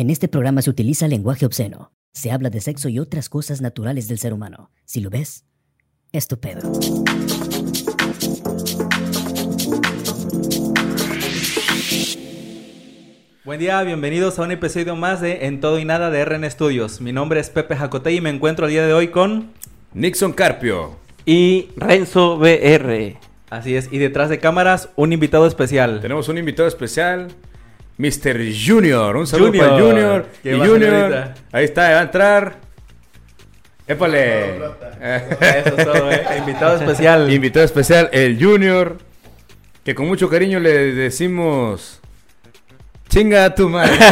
En este programa se utiliza lenguaje obsceno. Se habla de sexo y otras cosas naturales del ser humano. Si lo ves, estupendo. Buen día, bienvenidos a un episodio más de En Todo y Nada de RN Studios. Mi nombre es Pepe Jacotey y me encuentro el día de hoy con... Nixon Carpio. y Renzo BR. Así es, y detrás de cámaras un invitado especial. Tenemos un invitado especial, Mr. Junior. Un saludo Junior. para Junior. ¿Qué Y Junior, señorita? ahí está, va a entrar. Épale. Eso es todo, ¿eh? Invitado especial. invitado especial, el Junior. Que con mucho cariño le decimos. Chinga a tu madre.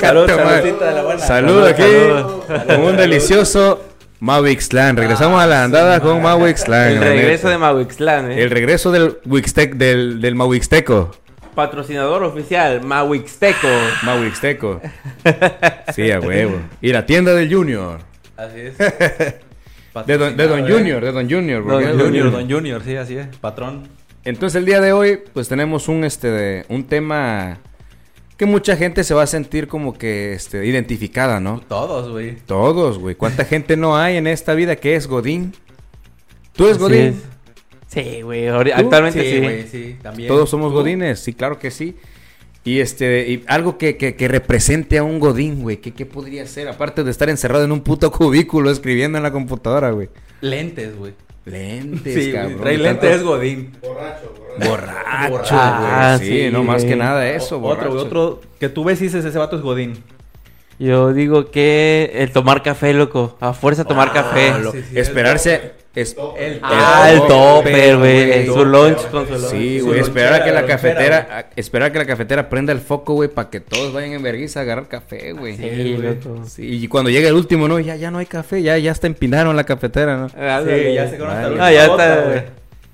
Salud, saludcita de la buena. Salud aquí. salud. Con un delicioso Mawixlan. Regresamos a la andada con Mawixlan. El regreso de. Mawixlan, ¿eh? El regreso del Wixtec, del, del Mawixteco. Patrocinador oficial, Mawixteco. Mawixteco. Sí, a huevo. Y la tienda del Junior. Así es. De don, de don ¿eh? Junior, de Don Junior. Don es Junior, Don Junior, sí, así es. Patrón. Entonces el día de hoy, pues tenemos un este de- un tema que mucha gente se va a sentir como que este identificada, ¿no? Todos, güey. Todos, güey. ¿Cuánta gente no hay en esta vida que es Godín? ¿Tú eres Así Godín? es. Sí, güey. Actualmente sí. güey, sí, también. Todos somos ¿Tú? Godines, sí, claro que sí. Y este, y algo que, que, que represente a un Godín, güey. ¿Qué, ¿Qué podría ser? Aparte de estar encerrado en un puto cubículo escribiendo en la computadora, güey. Lentes, güey. Lentes, Sí, güey. cabrón. Trae lentes, es Godín. Borracho, güey. Ah, sí, sí, no más que güey. nada eso, Otro, güey, borracho. otro que tú ves y dices, ese vato es Godín. Yo digo que el tomar café, loco. A fuerza tomar café. Ah, lo- sí, sí, esperarse. Es- El Ah, el topper, güey. Su lunch con su lunch. Sí, güey, esperar a que la cafetera, esperar a que la cafetera prenda el foco, güey, para que todos vayan en vergüenza a agarrar café, güey. Sí. Sí, y cuando llega el último, no, ya, ya no hay café, ya, ya hasta empinaron la cafetera, ¿no? Ándale. Sí, ya se conoce Vale. la Ah, ya está. güey.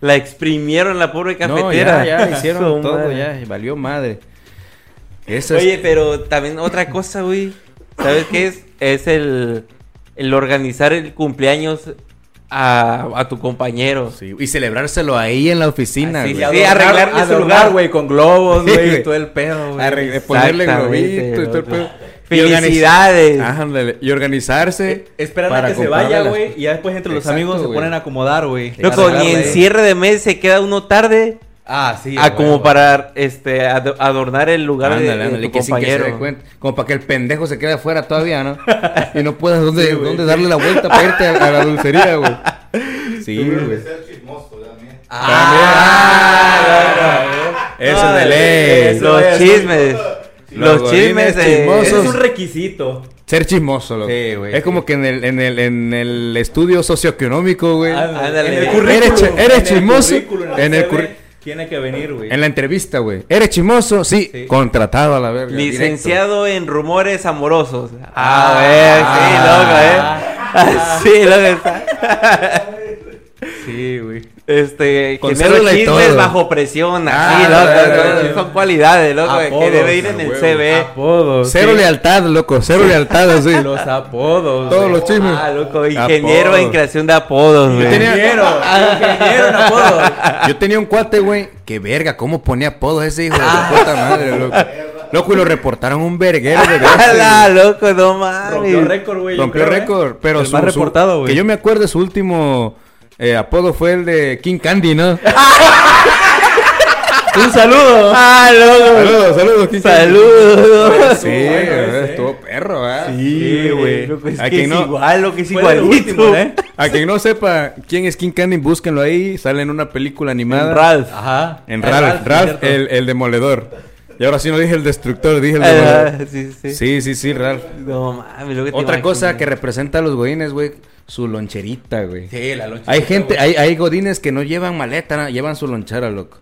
La exprimieron la pobre No, cafetera. ya, ya, hicieron todo, madre. ya, y valió madre. Eso es- Oye, pero también otra cosa, güey. ¿Sabes qué es? Es el, el organizar el cumpleaños a, a tu compañero. Sí, y celebrárselo ahí en la oficina, Así, güey. sí, arreglarle su lugar. güey, con globos, güey, todo el pedo, güey. Ponerle globito y todo el pedo. Felicidades. Ándale, y organizarse. Eh, Esperan para a que se vaya, las- güey, y ya después entre los amigos se ponen a acomodar, güey. Loco, ni en cierre de mes se queda uno tarde Ah, sí. a a como huevo. para este ado- adornar el lugar de- Ándale, de, ándale, tu que sin que se compañero. dé cuenta. Como para que el pendejo se quede afuera todavía, ¿no? Y no puedas dónde, Sí, dónde darle la vuelta para irte a, a la dulcería, güey. Sí, güey. Ah, Eso Ah, es de ley. eso Los es. chismes. Los Los chismes de... chismosos. Ese es un requisito. Ser chismoso, loco. Sí, güey, Es sí. como que en el, en el, en el estudio socioeconómico, güey. Ándale. En el Eres currículum. eres en el chismoso. currículum, En el curri- Tiene que venir, güey. En la entrevista, güey. ¿Eres chismoso? Sí. Sí. Contratado a la verga. Licenciado en rumores amorosos. Ah, Ah, ver, sí, loco, eh. Ah, sí, loco. está. Sí, güey. Este, Con genero chismes todo. bajo presión, Ah, así, loco. ah, son- son cualidades, loco, que Apodos, debe ir en el huevo. CV. Apodos. Cero sí. lealtad, loco. Cero lealtad, así. Los apodos. Todos güey. los chismes. Ah, loco, ingeniero Apodos. en creación de apodos, güey. tenía- Ingeniero. Ingeniero en apodos. Yo tenía un cuate, güey. Que verga, cómo ponía apodos ese hijo de puta madre, loco. Loco, y lo reportaron un verguero de veces, ¡Hala, loco, no mames! Rompió récord, güey. Rompió ¿eh? récord, pero El su, más reportado, güey. Que yo me acuerdo, su último eh, apodo fue el de King Candy, ¿no? Un saludo. ¡Ah, loco! saludos, saludos, King Candy. ¡Saludos! Sí, Estuvo güey, perro, ¿ah? Sí, güey. Es A que quien es no- igual, lo que es igualito. último, ¿eh? A quien no sepa quién es King Candy, búsquenlo ahí. Sale en una película animada. En Ralph. Ajá. En Ralph. Ralph, el, el demoledor. Y ahora sí no dije el destructor, dije el Ah, demoledor. sí, sí. Sí, sí, sí, Ralph. No mames, lo que te Otra cosa que representa a los godines, güey, su loncherita, güey. Sí, la lonchera. Hay gente, hay, hay godines que no llevan maleta, ¿no? llevan su lonchera, loco.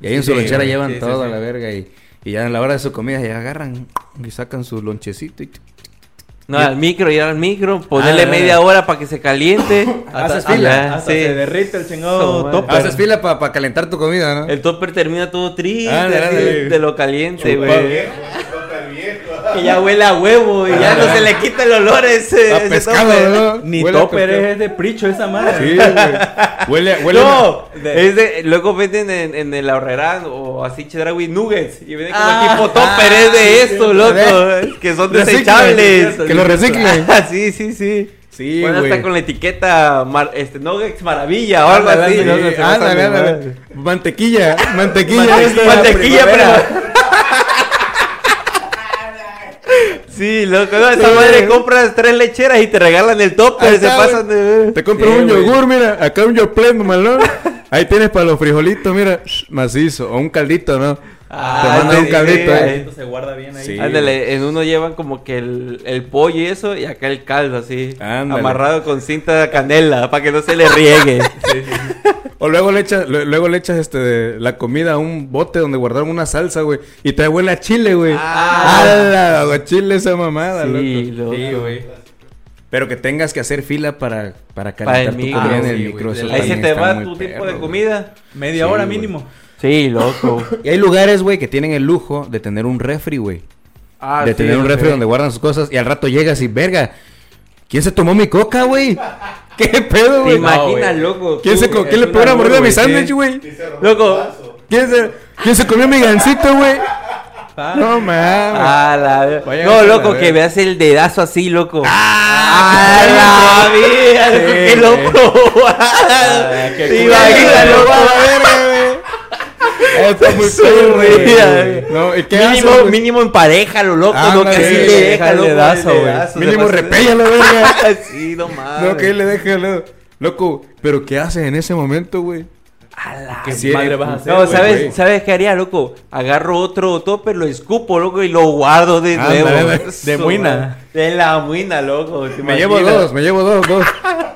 Y ahí en su Sí, lonchera güey, llevan sí, sí, todo a la verga y, y ya en la hora de su comida ya agarran y sacan su lonchecito y... No, al micro, ir al micro, ponerle Ah, media hora para que se caliente. Haces Hasta- fila. Ajá, Hasta sí. se derrite el chingado topper. Haces fila para calentar tu comida, ¿no? El topper termina todo triste ándale. de lo caliente, güey. que ya huele a huevo y ya no se le quita el olor a ese, A ese pescado. Ni Huele topper es de pricho esa madre. Sí, güey. Huele, huele. No, de- es de, luego venden en, en el ahorrerán o así Chedraui nuggets y venden como Ah, tipo topper, ah, es de sí, esto, sí. loco, que son Reciclen, desechables. Que lo reciclen. Ah, sí, sí, sí. Sí, Bueno, güey. hasta con la etiqueta mar- este, Nuggets Maravilla o algo así. Mantequilla, mantequilla. Mantequilla, primavera. pero. Sí, loco, no, esa madre compras tres lecheras y te regalan el Ahí se está, pasan de... Te compras Sí, un güey. yogur, mira, acá un yoplait, malón. Ahí tienes para los frijolitos, mira, macizo, o un caldito, ¿no? Ah, Te mandan sí, un caldito, sí, eh. Se guarda bien ahí. Sí. Ándale, en uno llevan como que el, el pollo y eso, y acá el caldo así, Ándale. amarrado con cinta de canela, para que no se le riegue. O luego le echas, lu- luego le echas este de la comida a un bote donde guardaron una salsa, güey, y te huele a chile, güey. Ah. ¡Hala! chile esa mamada, Sí, loco. loco. Sí, güey. Pero que tengas que hacer fila para, para Para el calentar tu micro. comida en Ah, el sí, micro. Ahí se te va tu tipo perro, de comida. Media Sí, hora mínimo. Sí, loco. Y hay lugares, güey, que tienen el lujo de tener un refri, güey. Ah, de sí, tener un refri donde guardan sus cosas y al rato llegas y, verga, ¿quién se tomó mi coca, güey? ¿Qué pedo, ¿Te güey? imaginas, güey. loco? ¿Quién, tú? se, ¿quién le pegó una mordida a mi sándwich, güey? Loco. ¿Quién se, ¿Quién se comió mi gancito, güey? No mames. Ah, la... No, loco, la que veas el dedazo así, loco. ¡Ah! la vida! Sí, ¡Qué loco! ¿Te imaginas, Lo loco? va a la verga, güey. Está muy Su perro, güey. vida, No, ¿y qué Mínimo, güey? mínimo en pareja, lo loco, Ah, ¿no? Que sí le deja deja, el loco, dedazo, el güey. Mínimo de- repéllalo, verga. Sí, no mames. No, que le Loco, pero ¿qué haces en ese momento, güey? A la ¿Qué Sí, madre eh, vas a hacer? No, güey? ¿sabes, güey. ¿sabes qué haría, loco? Agarro otro topper, lo escupo, loco, y lo guardo de nuevo. De muina. De la muina, loco. ¿te Me llevo dos, me llevo dos, dos.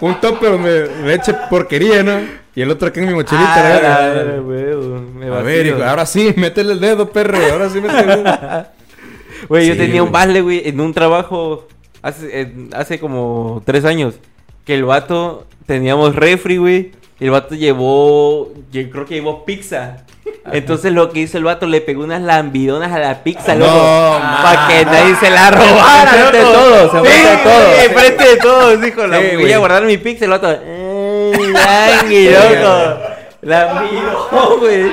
Un topper donde le eche porquería, ¿no? Y el otro aquí en mi mochilita, Ah, la la me A ver, hijo, ahora sí, métele el dedo, perro. Ahora sí, métele el dedo. Güey, yo tenía un vale, güey, en un trabajo hace, hace como tres años. Que el vato, teníamos refri, güey. Y el vato llevó, yo creo que llevó pizza. Entonces lo que hizo el vato, le pegó unas lambidonas a la pizza, loco. No, para que nadie se la robara, Enfrente de todos, enfrente Sí, de todos. Enfrente de todos, dijo. La, voy a guardar mi pizza, el vato. "Eh, yangui, loco. La miró, güey.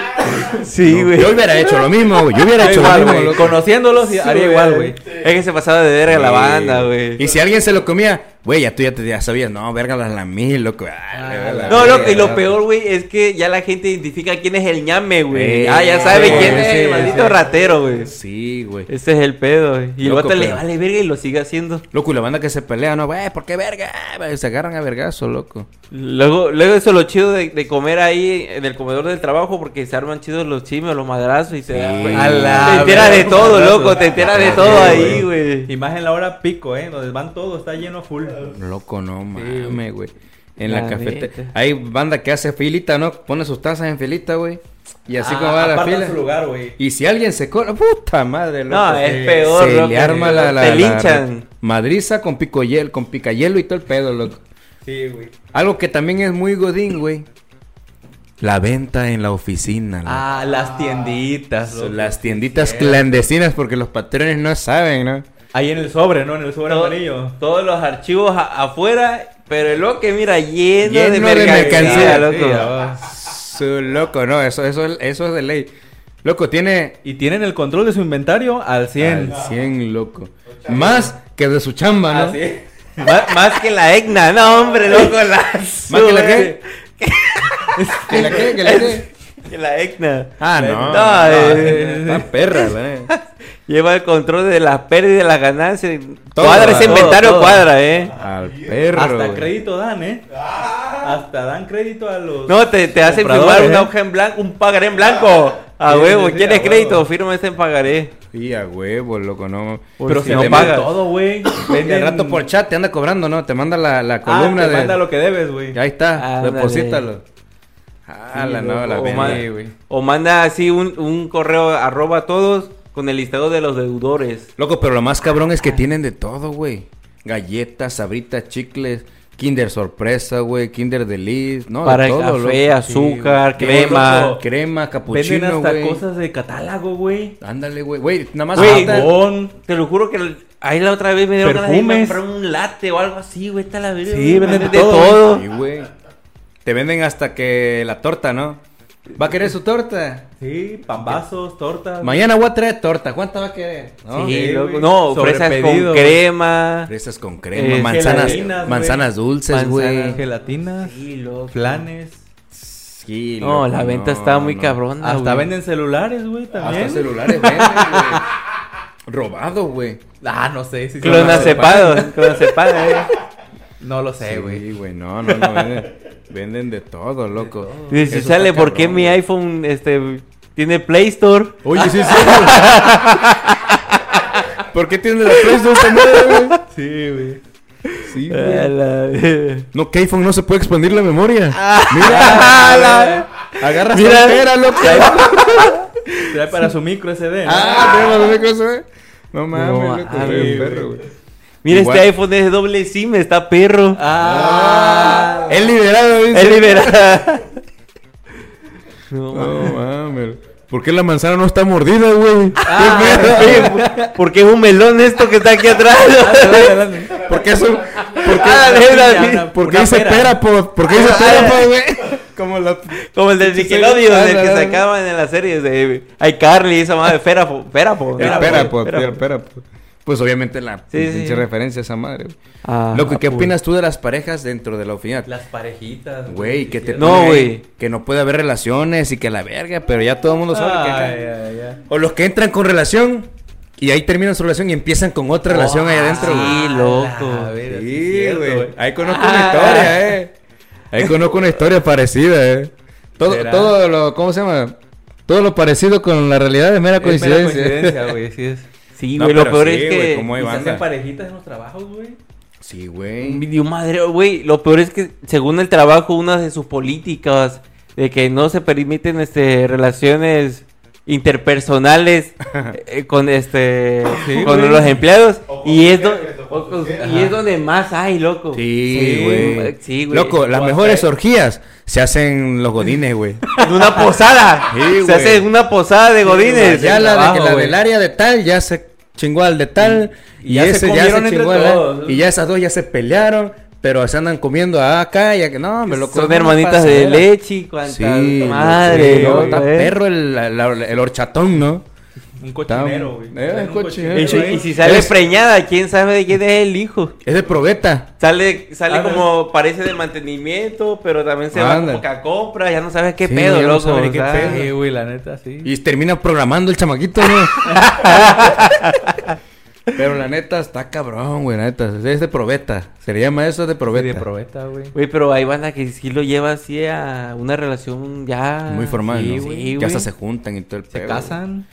Sí, güey. Yo hubiera hecho lo mismo, güey. Yo hubiera hecho igual, lo mismo. Conociéndolos, sí, haría igual, güey. Es que se pasaba de verga la banda, güey. Y si alguien se lo comía, güey, ya tú ya, te, ya sabías, no, verga las lamí, loco. Ah, la- la No, loco, y lo peor, güey, es que ya la gente identifica quién es el ñame, güey. Eh, ah, ya sabe quién es sí, el maldito sí. ratero, güey. Sí, güey. Ese es el pedo, güey. Y el Loco, vato le vale verga y lo sigue haciendo. Loco, y la banda que se pelea, no, güey, ¿por qué verga? Se agarran a vergazo, loco. Luego, luego eso es lo chido de, de comer ahí en el comedor del trabajo porque se arman chidos los chismes, los madrazos y se da, la Te enteras de todo, loco, te enteras de todo ahí, güey. güey. Y más en la hora pico, ¿eh? Donde van todos, está lleno full. Loco, no mames, güey. En la, La cafetería. Hay banda que hace filita, ¿no? Pone sus tazas en filita, güey. Y así Ah, como va la fila. su lugar, güey. Y si alguien se cola, puta madre, loco. No, es peor, se loco. le arma la, la, Te la- linchan. madriza con pico hiel, con picayelo y todo el pedo, loco. Sí, güey. Algo que también es muy godín, güey. La venta en la oficina. loco. Ah, las tienditas. loco. Las tienditas clandestinas porque los patrones no saben, ¿no? Ahí en el sobre, ¿no? En el sobre Todo- amarillo. Todos los archivos a- afuera, pero lo que mira lleno, de Lleno de mercancía, mercancía, loco. Su loco, no, eso, eso, eso es de ley. Loco, tiene Y tienen el control de su inventario al 100. al 100, loco. Más que de su chamba, ¿no? Así. Más que la EGNA, no, hombre, loco. La ¿Más que la qué? ¿Que la qué? ¿Que la qué? Que la EGNA. Ah, no. No, no, eh. Está perra. Lleva el control de las pérdidas y de las ganancias. Todo, cuadra ese todo, inventario, todo. cuadra, eh. Al perro. Hasta güey. crédito dan, ¿eh? Hasta dan crédito a los. No, te, te hacen firmar una ¿eh? hoja en blanco, un pagaré en blanco. A Sí, huevo, sí, ¿quieres a crédito? huevo. Firma ese en pagaré. Sí, a huevo, loco, no. Pero si si no pagas. todo, güey. Y Venden- al rato por chat te anda cobrando, ¿no? Te manda la, la Ah, columna te de. manda lo que debes, güey. Ahí está, Ándale. deposítalo. Ah, la no, la o, vendí, ma- güey. o manda así un, un correo arroba a todos con el listado de los deudores. Loco, pero lo más cabrón es que tienen de todo, güey. Galletas, sabritas, chicles, Kinder sorpresa, güey, Kinder Delice, no, de Para el todo, café, loco. azúcar, Sí, crema. loco. crema, Venden capuchino, hasta güey. cosas de catálogo, güey. Ándale, güey, güey, nada más Jabón. Te lo juro que el- ahí la otra vez me dieron ganas de Perfumes. comprar un latte o algo así, güey. Está la verga. Sí, venden de todo, todo. Sí, güey. Te venden hasta que la torta, ¿no? ¿Va a querer su torta? Sí, pambazos, tortas. Mañana voy a traer torta. ¿Cuánta va a querer? ¿No? Sí, Sí, loco. No, fresas con crema. Fresas con crema, Eh, manzanas, manzanas dulces, Manzanas, güey. gelatinas, Sí, loco. flanes. Sí, No, la venta no, está muy no. cabrona, Hasta venden celulares, güey, también. Hasta celulares venden, güey. Robado, güey. Ah, no sé si Clonacepado, clonacepado, eh. No lo sé, güey. Sí, güey, no, no, no. Venden, venden de todo, loco. Y si Eso sale, ¿por qué mi iPhone este, tiene Play Store? Oye, sí, sí. ¿Por qué tiene la Play Store madre, güey? Sí, güey. Sí, güey. la- No, que iPhone no se puede expandir la memoria. Ah, Mira, agarra Mira. esta entera, loco. Trae para su micro SD. ¿no? Ah, tengo los micros, eh. No mames, No loco, un güey. perro, güey. Mira, Igual. este iPhone es de doble SIM, está perro. Ah. Es liberado, dice. Es liberada. No, No mames. ¿Por qué la manzana no está mordida, güey? Ah, ¿Por qué es un melón esto que está aquí atrás? ¿Por qué es un- ¿Por qué, Ah, ¿por qué una dice pera. Perapod? ¿Por qué dice Perapod, güey? Como la... Como el del Nickelodeon, Ah, el que sacaban en las series de iCarly y esa madre, Ferapo, Ferapo. El Perapod, el Perapod. Pues obviamente la Sí, sí. referencia a esa madre. güey. Ah, Loco, ¿y qué pues. opinas tú de las parejas dentro de la oficina? Las parejitas. Güey, que te No, güey. Que no puede haber relaciones y que la verga, pero ya todo el mundo sabe que. O los que entran con relación y ahí terminan su relación y empiezan con otra relación ahí adentro. sí, Ah, loco. verga, sí, güey. Ahí conozco Ah. una historia, eh. Ahí conozco una historia parecida, eh. Todo, ¿Será? todo lo, ¿cómo se llama? Todo lo parecido con la realidad es mera Es mera coincidencia. coincidencia, güey, sí es. Sí, No, güey, lo pero peor sí, es que... como hay Y se hacen parejitas en los trabajos, güey. Sí, güey. Dios madre, güey, lo peor es que según el trabajo, una de sus políticas de que no se permiten este relaciones interpersonales eh, con este Sí, con güey. los empleados y es do- o con- y es donde más hay, loco. Sí, güey. Sí, güey. Loco, las mejores orgías se hacen los godines, güey. En una posada. Sí, se hace en una posada de godines. ya la, de, la del área de tal ya se chingó al de tal. Y Y, ya se ese ya comieron se entre chingó al- todos. Y ya esas dos ya se pelearon. Pero se andan comiendo acá y acá. No, me lo Son hermanitas de leche y cuanta Sí, madre. sí, ¿no, no, está perro el, la- la- el horchatón, ¿no? Un cochinero, güey. Eh, un cochinero. Y si, ahí. y si sale Es- preñada, quién sabe de quién es el hijo. Es de probeta. Sale, sale Ah, como parece de mantenimiento, pero también se va Ándale. como que a compra, ya no sabes qué Sí, pedo, ya no loco. sabe o qué sea. pedo. Sí, güey, la neta, sí. Y termina programando el chamaquito, ¿no? Pero la neta está cabrón, güey, la neta. Es de probeta. Se le llama eso de probeta. Sí, de probeta, güey. Güey, pero hay banda que sí lo lleva así a una relación ya. Muy formal, sí, ¿no? güey, que güey. hasta se juntan y todo el Se pedo, casan.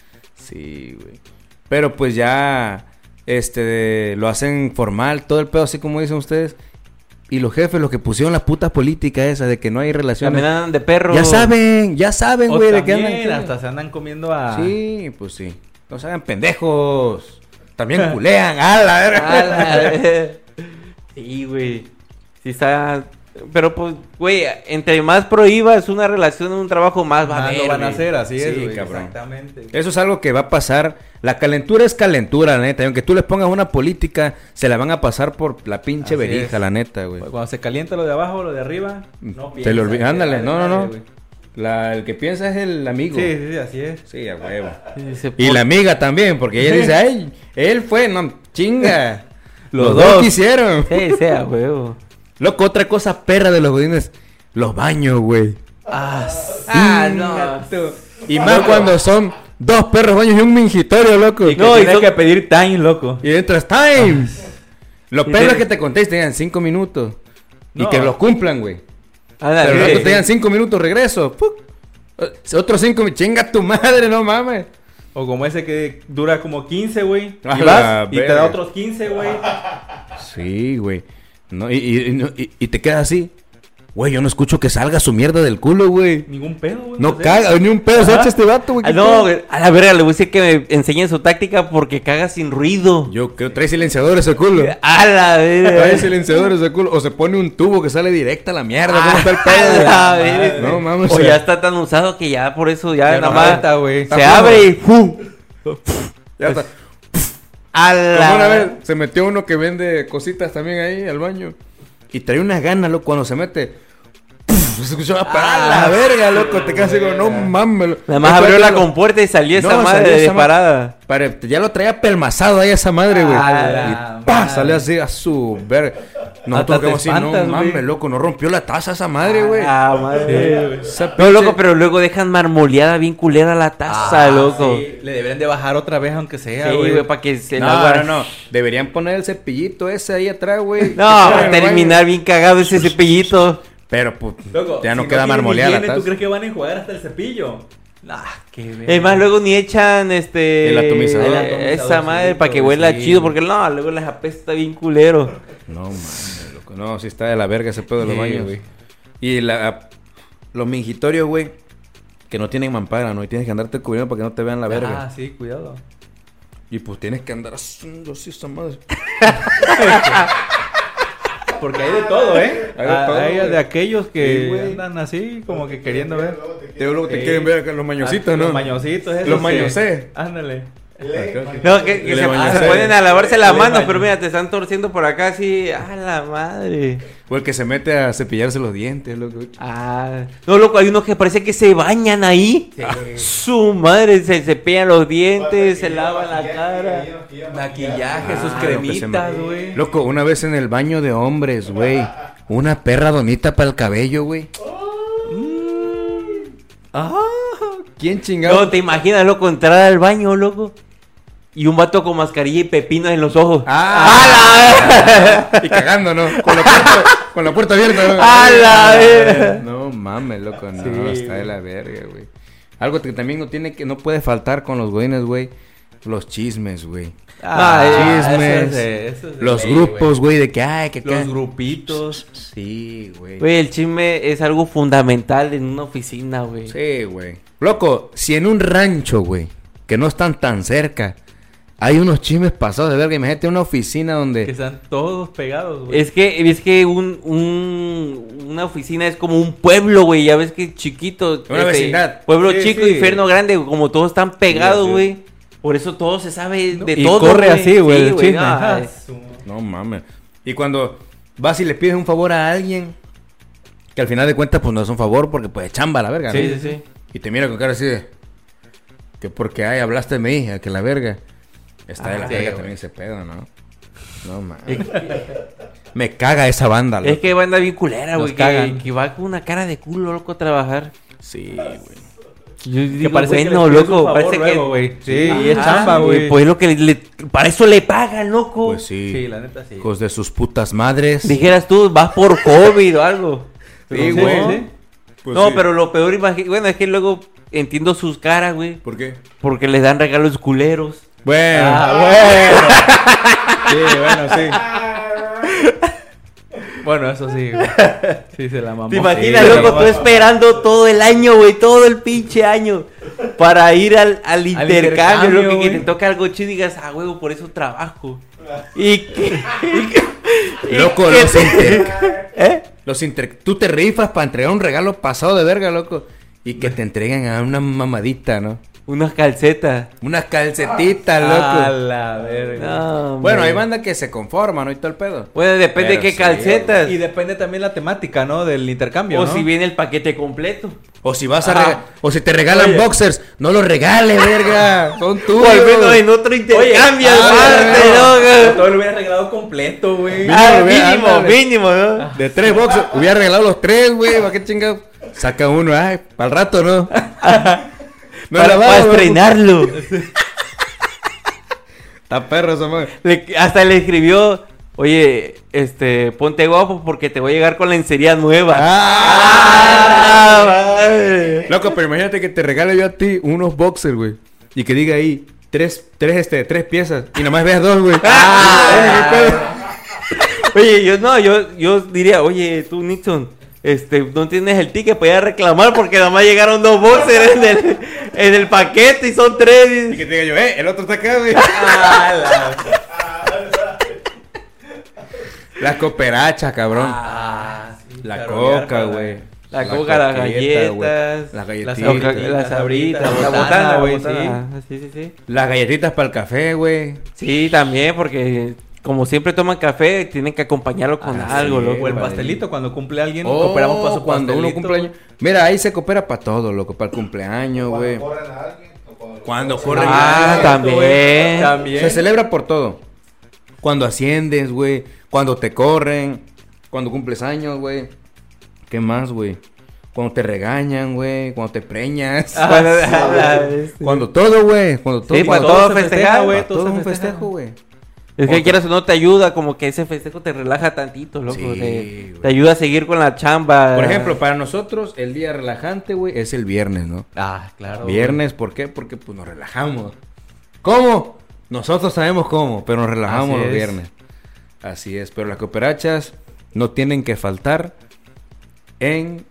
Sí, güey. Pero pues ya, este, lo hacen formal, todo el pedo, así como dicen ustedes. Y los jefes, los que pusieron la puta política esa de que no hay relaciones. También andan de perro. Ya saben, ya saben, güey, de qué andan. hasta se andan comiendo a... Sí, pues sí. No se hagan pendejos. También culean, a la verga. A la- sí, güey. Sí está. Pero pues, güey, entre más prohíbas una relación en un trabajo, más va a Más haber. lo van a hacer, así es, Sí, güey. cabrón. Exactamente. Eso es algo que va a pasar. La calentura es calentura, la neta. Y aunque tú les pongas una política, se la van a pasar por la pinche verija, la neta, güey. Cuando se calienta lo de abajo, lo de arriba, no Se le olvida. piensa, Ándale, no, no, no. La, el que piensa es el amigo. Sí, sí, sí, así es. Sí, a huevo. Y la amiga también, porque ella dice, ay, él fue, no, chinga. Los, Los dos. dos. quisieron. Sí, sea, huevo. Loco, otra cosa perra de los godines, los baños, güey. Ah, Ah, Chinga tú. Y más cuando son dos perros baños y un mingitorio, loco. Y que No, y son- que pedir time, loco. Y entras time. Los Y perros que te contesten tengan cinco minutos. Y No. que los cumplan, güey. Ándale, Pero sí, rato te sí. dan cinco minutos, regreso. Eh, Otros cinco, mi- chinga tu madre, no mames. O como ese que dura como 15, güey. Y vas y te da otros 15, güey. Sí, güey. No, y, y- y te quedas así. Güey, yo no escucho que salga su mierda del culo, güey. Ningún pedo, güey. No pues, caga, ni un pedo se echa este vato, güey. Ah, ¿qué no, pedo? a la verga, le voy a decir que me enseñe su táctica porque caga sin ruido. Yo creo trae silenciadores el culo. A la Trae verga. silenciadores el culo. O se pone un tubo que sale directa a la mierda. ¿Cómo está el A pedo? la güey? verga. No mames. O ya está tan usado que ya por eso ya, Ya nada más se abre y ¡pum! ya está. A vez se metió uno que vende cositas también ahí al baño. Y trae unas ganas, loco, cuando se mete. Se escuchaba a la verga, loco. Te quedas así como, no mames. Nada más abrió la compuerta y salió esa No, madre salió de esa ma- parada. Pare- ya lo traía pelmazado ahí esa madre, güey. Y pa, salió así a su verga. No, Hasta te tocamos así, no mames, loco, no rompió la taza esa madre, güey. Ah, madre. Esa No, loco, pero luego dejan marmoleada bien culera la taza, Ah, loco. sí, Le deberían de bajar otra vez, aunque sea, Sí, güey. para que se No. Deberían poner el cepillito ese ahí atrás, güey. No, va a Bueno, terminar bien cagado ese cepillito. Pero, pues, Loco, ya no si queda tienen marmoleada ¿Tú crees que van a enjuagar hasta el cepillo? Ah, qué. Es más, luego ni echan este. El atomizador. el- El atomizador, esa madre para que huela sí, chido, porque no, luego les apesta bien culero. No, mames, loco. No, sí está de la verga ese pedo de los Sí, baños. güey. Y la, los mingitorios, güey, que no tienen mampara, ¿no? Y tienes que andarte cubriendo para que no te vean la verga. Ah, sí, cuidado. Y pues tienes que andar haciendo así esa madre. Porque hay de todo, ¿eh? Hay de Ah, todo, Hay de aquellos que Sí, andan así, como que queriendo ver. Te digo lo que te quieren ver acá, los mañositos, Ah, ¿no? Los mañositos, esos Los que- mañosé. Ándale. No, que, se, se ponen a lavarse las manos, pero mira, te están torciendo por acá así. ¡A la madre! O el que se mete a cepillarse los dientes, loco. Ah, no, loco, hay unos que parece que se bañan ahí. Su madre, se cepillan los dientes, se lavan la cara. Maquillaje, sus Ah, cremitas, güey. Loco, una vez en el baño de hombres, güey. Una perra donita para el cabello, güey. Ah, ¿quién chingado? No, te imaginas, loco, entrar al baño, loco. Y un vato con mascarilla y pepinos en los ojos. Ah, y cagando, ¿no? Con la puerta, con la puerta abierta, ¿no? ¡A la verga! No mames, loco, no, Sí, está de la verga, güey. Algo que también no tiene que, no puede faltar con los güeyes, güey. Los chismes, güey. Ah, chismes. eso es de- eso es de Los ley, grupos, güey, de que, ay, que Los grupitos. Sí, güey. Güey, el chisme es algo fundamental en una oficina, güey. Sí, güey. Loco, si en un rancho, güey, que no están tan cerca, hay unos chismes pasados de verga, imagínate una oficina Que donde... están todos pegados, güey. Es que, es que un, un- una oficina es como un pueblo, güey. Ya ves que chiquito. este, Una vecindad. Pueblo Sí, chico, sí. infierno grande, como todos están pegados, Sí, sí. güey. Por eso todo se sabe de y todo. corre así, güey, el chisme. no, Ah, es- su- No mames. Y cuando vas y le pides un favor a alguien, que al final de cuentas, pues no es un favor porque pues chamba la verga, ¿no? Sí, sí, sí. Y te mira con cara así de... Que porque, ay, hablaste de mi hija, que la verga. Está de Ah, la sí, verga también ese pedo, ¿no? No mames. Me caga esa banda, loco. Es que banda bien culera, güey. Que, cagan. que va con una cara de culo, loco, a trabajar. Sí, güey. Yo Que digo, parece bueno, que pides un loco, favor parece luego, que... Sí, y es Ajá, chamba, güey. Pues lo que le, le- para eso le pagan, loco. Pues sí. Sí, la neta sí. Hijos de sus putas madres. Dijeras tú, vas por COVID o algo. Sí, güey. no. sí. Pues no, sí. pero lo peor, imagi- bueno, es que luego entiendo sus caras, güey. ¿Por qué? Porque les dan regalos culeros. Bueno. Ah, bueno. sí, bueno, sí. Bueno, eso sí, güey. Sí, se la mamó. ¿Te imaginas, Sí, loco, tú esperando todo el año, güey, todo el pinche año para ir al, al intercambio, intercambio, loco, y que güey. te toca algo chido y digas, ah, huevo, por eso trabajo. Y que... y que- y Loco, los te- inter... ¿Eh? Los inter... Tú te rifas para entregar un regalo pasado de verga, loco. Y que te entreguen a una mamadita, ¿no? Unas calcetas. Unas calcetitas, loco. A la verga. No, Bueno, hombre. hay banda que se conforma, ¿no? Y todo el pedo. Bueno, depende de qué sí, calcetas. Y depende también la temática, ¿no? Del intercambio, o ¿no? si viene el paquete completo. O si vas a Ajá. rega- O si te regalan Oye. boxers, no los regales, verga. Son O tuyos. al menos en otro intercambio, ah, aparte, todo lo hubiera regalado completo, güey. Ah, Mínimo, mínimo, ándale. mínimo, ¿no? De tres boxers. Hubiera regalado los tres, güey. ¿Para qué chingado? Saca uno, ay, para el rato, ¿no? No para, la para estrenarlo. Está perro esa madre. Le- hasta le escribió, oye, este, ponte guapo porque te voy a llegar con lencería nueva. Ah. Ah. Loco, pero imagínate que te regale yo a ti unos boxers, güey. Y que diga ahí, tres, tres, este, tres piezas. Y nomás veas dos, güey. Ah. Oye, yo no, yo, yo diría, oye, tú, Nixon, este, no tienes el ticket para ir a reclamar porque nada más llegaron dos boxers en el, en el paquete y son tres. Y que te diga yo, eh, el otro está acá, güey. La cooperacha, cabrón. Ah, sí, la coca, güey. La coca, las galletas, Las las galletitas. Las sabritas, las la la botana, güey. Sí, sí, sí. Las galletitas para el café, güey. Sí, también, porque como siempre toman café, tienen que acompañarlo con Ah, algo, sí, loco. O el pastelito, cuando cumple alguien, Oh, cooperamos para su cuando uno cumpleaños. Mira, ahí se coopera para todo, loco. Para el cumpleaños, güey. corren a alguien o cuando, Cuando corren Ah, Ah, también. También. Se celebra por todo. Cuando asciendes, güey. Cuando te corren. Cuando cumples años, güey. ¿Qué más, güey? Cuando te regañan, güey. Cuando te preñas. Cuando- sí. Cuando todo, güey. Cuando todo. Sí, para cuando- todo se festeja, festejar, güey. todo todo se un festeja. festejo, güey. Es que quieras o no te ayuda, como que ese festejo te relaja tantito, loco. Sí, te, te ayuda a seguir con la chamba. Por ejemplo, para nosotros, el día relajante, güey, es el viernes, ¿no? Ah, claro. Viernes, ¿por qué? Porque pues nos relajamos. ¿Cómo? Nosotros sabemos cómo, pero nos relajamos Así los es. viernes. Así es, pero las cooperachas no tienen que faltar en...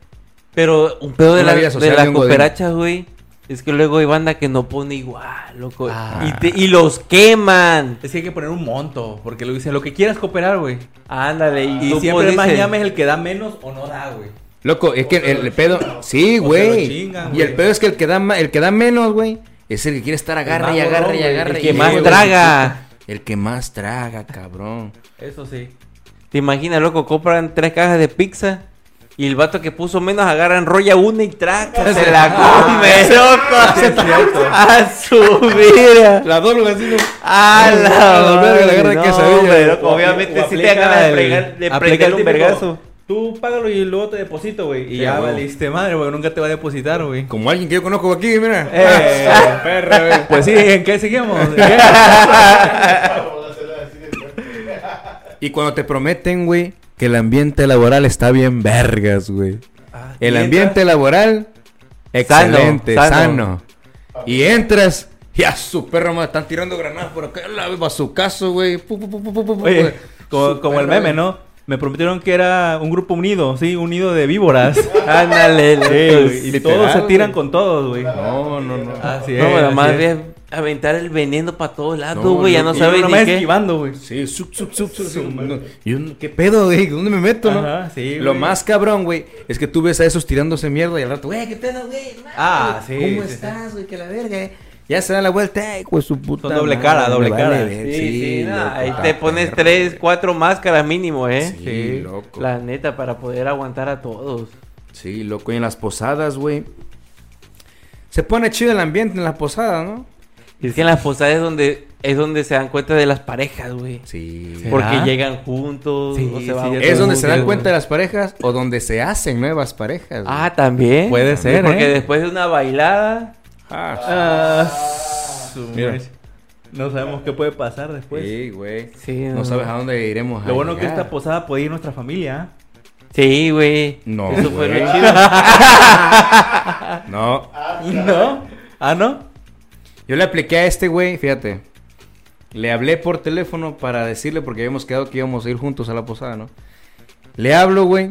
Pero un pedo de Una la, vida social de la de un godín. cooperacha, güey. Es que luego hay banda que no pone igual, loco. Ah. Y, te- y los queman. Es que hay que poner un monto, porque lo dicen, lo que quieras cooperar, güey. Ándale. Y, Y tú siempre más llame es el que da menos o no da, güey. Loco, es que el, el pedo... Sí, güey. chingan, Y el pedo es que el que da, ma- el que da menos, güey, es el que quiere estar agarre y agarre y agarre. El y que más güey, traga. El que más traga, cabrón. Eso sí. Te imaginas, loco, compran tres cajas de pizza. Y el vato que puso menos agarra, enrolla una y traca, se la come, loco. A su vida. La doble así, ¿no? A la verga, agarra quesadilla. Obviamente si te aplica ganas de, el- fregar- de pregar el un vergazo. Tú págalo y luego te deposito, güey. Y Sí, ya valiste madre, güey. Nunca te va a depositar, güey. Como alguien que yo conozco aquí, mira. Eh, perra, güey. Pues sí, ¿en qué seguimos? ¿En qué? Y cuando te prometen, güey, que el ambiente laboral está bien vergas, güey. El y ambiente laboral, excelente, Sano, sano. sano. Y entras, y a su perro más están tirando granadas por acá, la va su caso, güey. Oye, como, el meme. ¿no? Me prometieron que era un grupo unido, sí, unido de víboras. Ándale, Sí, y literal, todos se tiran güey. con todos, güey. No, no, no. Así es. No, más es. Aventar el veneno para todos lados, No, güey. ya no sabes ni qué. esquivando, güey. Sí, sup, sup, sup, no. Y ¿Qué pedo, güey? ¿Dónde me meto, no? Sí, Lo más cabrón, güey, es que tú ves a esos tirándose mierda y al rato, güey, ¿qué pedo, güey? Ah, sí, ¿Cómo sí, sí. estás, güey? Que la verga. eh. Ya se dan la vuelta, güey, su puta. Son doble madre, cara, doble vale cara. ver, Sí, sí, nah, loco, ahí está te pones tres, cuatro máscaras mínimo, ¿eh? Sí, Sí, loco. La neta, para poder aguantar a todos. Sí, loco. Y en las posadas, güey. Se pone chido el ambiente en las posadas, ¿no? Y es que en las posadas es donde, es donde se dan cuenta de las parejas, güey. Sí. ¿Será? Porque llegan juntos, Sí, o se sí, van ya Es donde se dan cuenta de las parejas o donde se hacen nuevas parejas. güey. Ah, también. Puede ser, Porque ¿eh? después de una bailada, Ah, Ah, su Mira. mecha. No sabemos qué puede pasar después. sí, güey. Sí, no. no. sabes a dónde iremos. a Lo bueno que esta posada puede ir nuestra familia. sí, güey. No, Eso fue lo chido. No. ¿No? ¿Ah, no? Yo le apliqué a este güey, fíjate. Le hablé por teléfono para decirle, porque habíamos quedado que íbamos a ir juntos a la posada, ¿no? Le hablo, güey.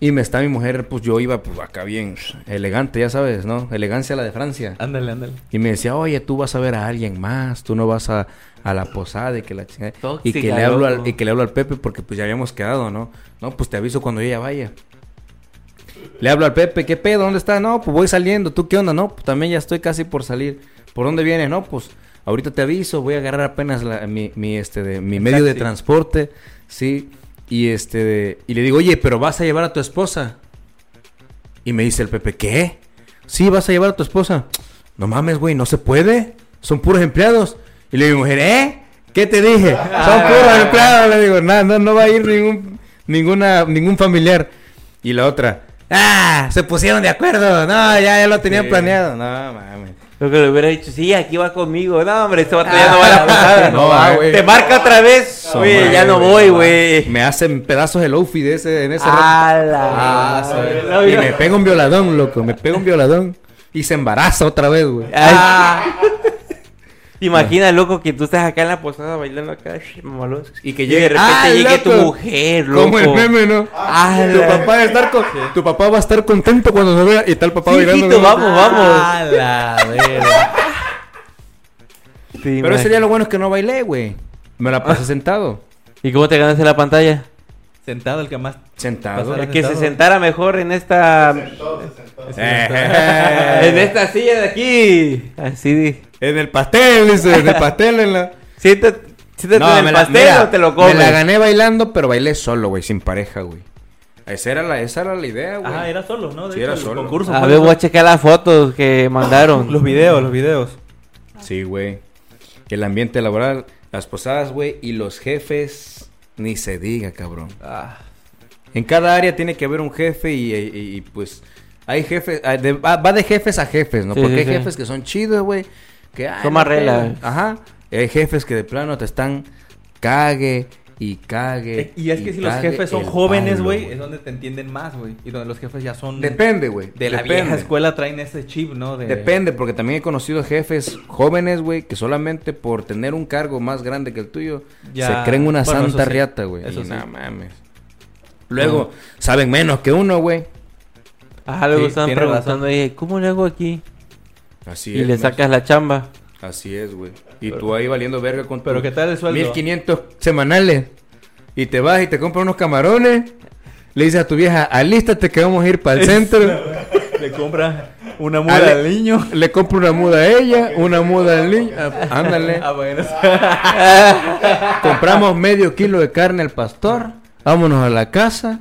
Y me está mi mujer, pues yo iba pues acá bien elegante, ya sabes, ¿no? Elegancia la de Francia. Ándale, ándale. Y me decía, oye, tú vas a ver a alguien más, tú no vas a, a la posada y que la chingada. Y que, le hablo al, y que le hablo al Pepe porque pues ya habíamos quedado, ¿no? No, pues te aviso cuando ella vaya. Le hablo al Pepe, ¿qué pedo? ¿Dónde está? No, pues voy saliendo. ¿Tú qué onda? No, pues también ya estoy casi por salir. ¿Por dónde vienes? No, pues ahorita te aviso, voy a agarrar apenas la- mi, mi, este, de, mi medio de transporte, sí. Y este, de- y le digo, oye, pero vas a llevar a tu esposa. Y me dice el Pepe, ¿qué? Sí, vas a llevar a tu esposa. No mames, güey, no se puede. Son puros empleados. Y le digo, mujer, ¿eh? ¿Qué te dije? Son puros empleados. Le digo, no, no, no va a ir ningún, ninguna, ningún familiar. Y la otra, ah, se pusieron de acuerdo. No, ya, ya lo tenían Sí. planeado. No, mames. Lo que le hubiera dicho, sí, aquí va conmigo. No, hombre, este vato ya no va a la posada. No va, güey. Te marca otra vez. Ya no voy, güey. Me hacen pedazos el outfit de ese, en ese la Ah, Y me pega un violadón, loco. Me pega un violadón. Y se embaraza otra vez, güey. Ay, ¿Te imaginas, loco, que tú estás acá en la posada bailando acá, mamalón? Y que llegue- de repente ¡Ah, llegue tu mujer, loco. Como el meme, ¿no? Ah, tu, papá va a estar con- tu papá va a estar contento cuando nos vea y el papá Sí, bailando. vamos, vamos. A la verga. Pero ese día lo bueno es que no bailé, güey. Me la pasé sentado. ¿Y cómo te ganaste la pantalla? Sentado el que más. Sentado. Pasar- Que se sentara mejor en esta... Eh, En esta silla de aquí. Así de... En el pastel, dice, en el pastel, en la... Siéntate, siéntate No, en el la, pastel mira, o te lo comes. me la gané bailando, pero bailé solo, güey, sin pareja, güey. Esa era la, esa era la idea, güey. Ajá, era solo, ¿no? De Sí, hecho, era el solo. concurso A ver, voy a checar las fotos que mandaron. Los videos, los videos. Sí, güey. El ambiente laboral, las posadas, güey, y los jefes, ni se diga, cabrón. Ah, En cada área tiene que haber un jefe y, y- y, pues hay jefes, ah, de- va, de jefes a jefes, ¿no? Sí, Porque sí, hay sí. jefes que son chidos, güey. Que ay, Son no rela. Ajá. Y hay jefes que de plano te están cague y cague. Y es que si los jefes son jóvenes, güey, es donde te entienden más, güey. Y donde los jefes ya son Depende, güey. de la Depende. vieja escuela traen ese chip, ¿no? De... Depende, porque también he conocido jefes jóvenes, güey, que solamente por tener un cargo más grande que el tuyo, Ya. se creen una Bueno, santa eso sí. riata, güey. Eso Y sí. no mames. Luego, saben menos que uno, güey. Ajá, luego Sí, estaban preguntando, ahí, ¿cómo le hago aquí? Así Y es. le macho. sacas la chamba. Así es, güey. Y tú ahí valiendo verga con Pero tu ¿qué tal el sueldo? 1500 semanales. Y te vas y te compras unos camarones. Le dices a tu vieja, alístate que vamos a ir para el centro. Le compra una muda Ale- al niño. Le compro una muda a ella, una muda al niño. Ándale. Ah, bueno. Compramos medio kilo de carne al pastor. Vámonos a la casa.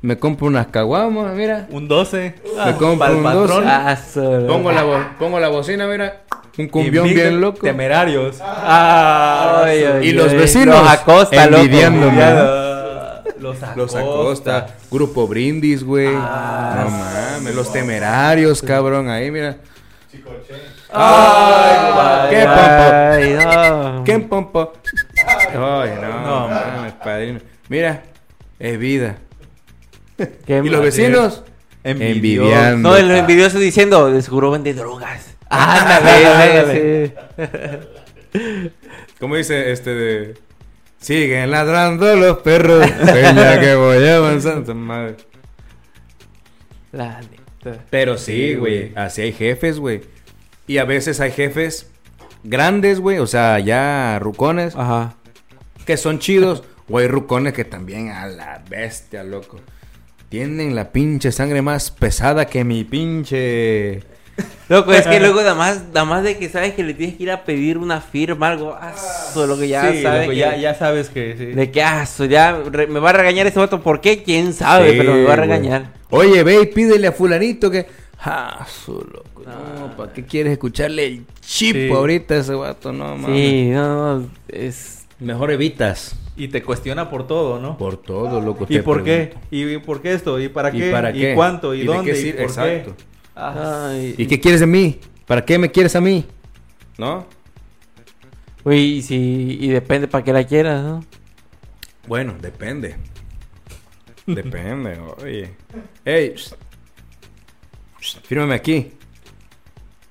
Me compro unas caguamas, mira. un 12. Me compro un patrón. 12. Ah, solo. Pongo la, bo- pongo la bocina, mira. Un cumbión bien loco. Temerarios. Ah, Ay, ay, Y los vecinos Los acosta, envidiándome. Los acosta. Los Acosta, Grupo Brindis, güey. Ah, no mames, los temerarios, cabrón. Ahí, mira. Ay, qué Ay, no. ¿Qué pompo? Ay, no, No, mames, padrino. Mira, es vida. Qué Y los vecinos Envidioso. envidiando. No, el envidioso diciendo, de seguro vende drogas. Ándale, Ándale, sí. ¿Cómo dice este de.? Siguen ladrando los perros. Peña que voy avanzando. Madre. La neta. Pero sí, güey. Así hay jefes, güey. Y a veces hay jefes grandes, güey. O sea, ya rucones. Ajá. Que son chidos. O hay rucones que también a la bestia, loco. Tienen la pinche sangre más pesada que mi pinche. Loco, es que luego nada más, nada más de que sabes que le tienes que ir a pedir una firma, algo, ah, lo que ya Sí, sabes loco, que- ya, ya sabes que sí. De que, ah, so ya re- me va a regañar ese vato, ¿por qué? ¿Quién sabe? Sí, pero me va a regañar. Oye, ve y pídele a fulanito que... Ah, su loco. No, ¿para qué quieres escucharle el chip Sí. ahorita a ese vato? No, mames. Sí, no, no, es... Mejor evitas. Y te cuestiona por todo, ¿no? Por todo, loco. ¿Y te por qué? ¿Y por qué esto? ¿Y para ¿Y qué? para qué? cuánto? ¿Y, ¿Y de dónde? qué ¿Y por Exacto. qué? Ah, Ay, ¿Y qué quieres de mí? ¿Para qué me quieres a mí? ¿No? Güey, y si, y depende para qué la quieras, ¿no? Bueno, depende. depende, oye. Ey, fírmame aquí.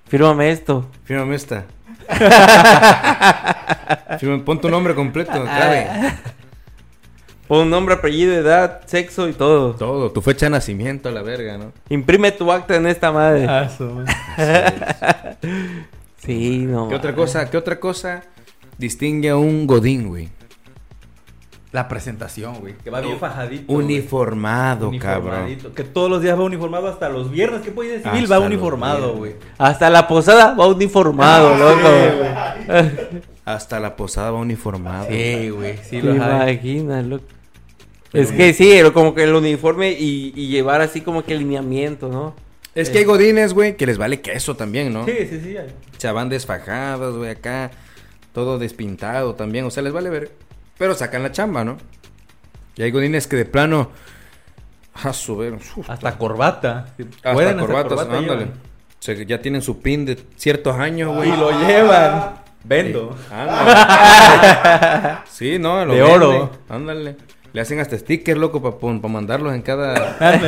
Fírmame esto. Fírmame esta. Fírmame, pon tu nombre completo. clave. Pon nombre, apellido, edad, sexo y todo. Todo, tu fecha de nacimiento a la verga, ¿no? Imprime tu acta en esta madre. ah, Sí, no. ¿Qué otra cosa, qué otra cosa distingue a un godín, güey? La presentación, güey. Que va bien fajadito. güey. Uniformado, cabrón. Uniformadito. Que todos los días va uniformado hasta los viernes. ¿Qué puede decir? Hasta va uniformado, güey. Hasta la posada va uniformado, loco. Hasta la posada va uniformado. Sí, güey. Sí, ¿Te lo hay. imaginas, Es que sí, lo- como que el uniforme y, y llevar así como que lineamiento, ¿no? Es que hay godines, güey, que les vale queso también, ¿no? Sí, sí, sí. hay. O sea, van desfajados, güey, acá. Todo despintado también. O sea, les vale ver. Pero sacan la chamba, ¿no? Y hay godines que de plano. A su ver. uf, Hasta corbata. hasta Pueden, hasta corbatas, corbata ándale. O sea, que ya tienen su pin de ciertos años, güey. Y lo llevan. Vendo. Ándale. sí, no, lo De venden. oro. Ándale. Le hacen hasta stickers, loco, para mandarlos en cada.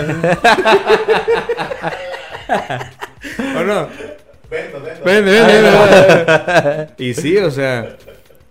¿O no? Vende, vende, vende. y sí, o sea,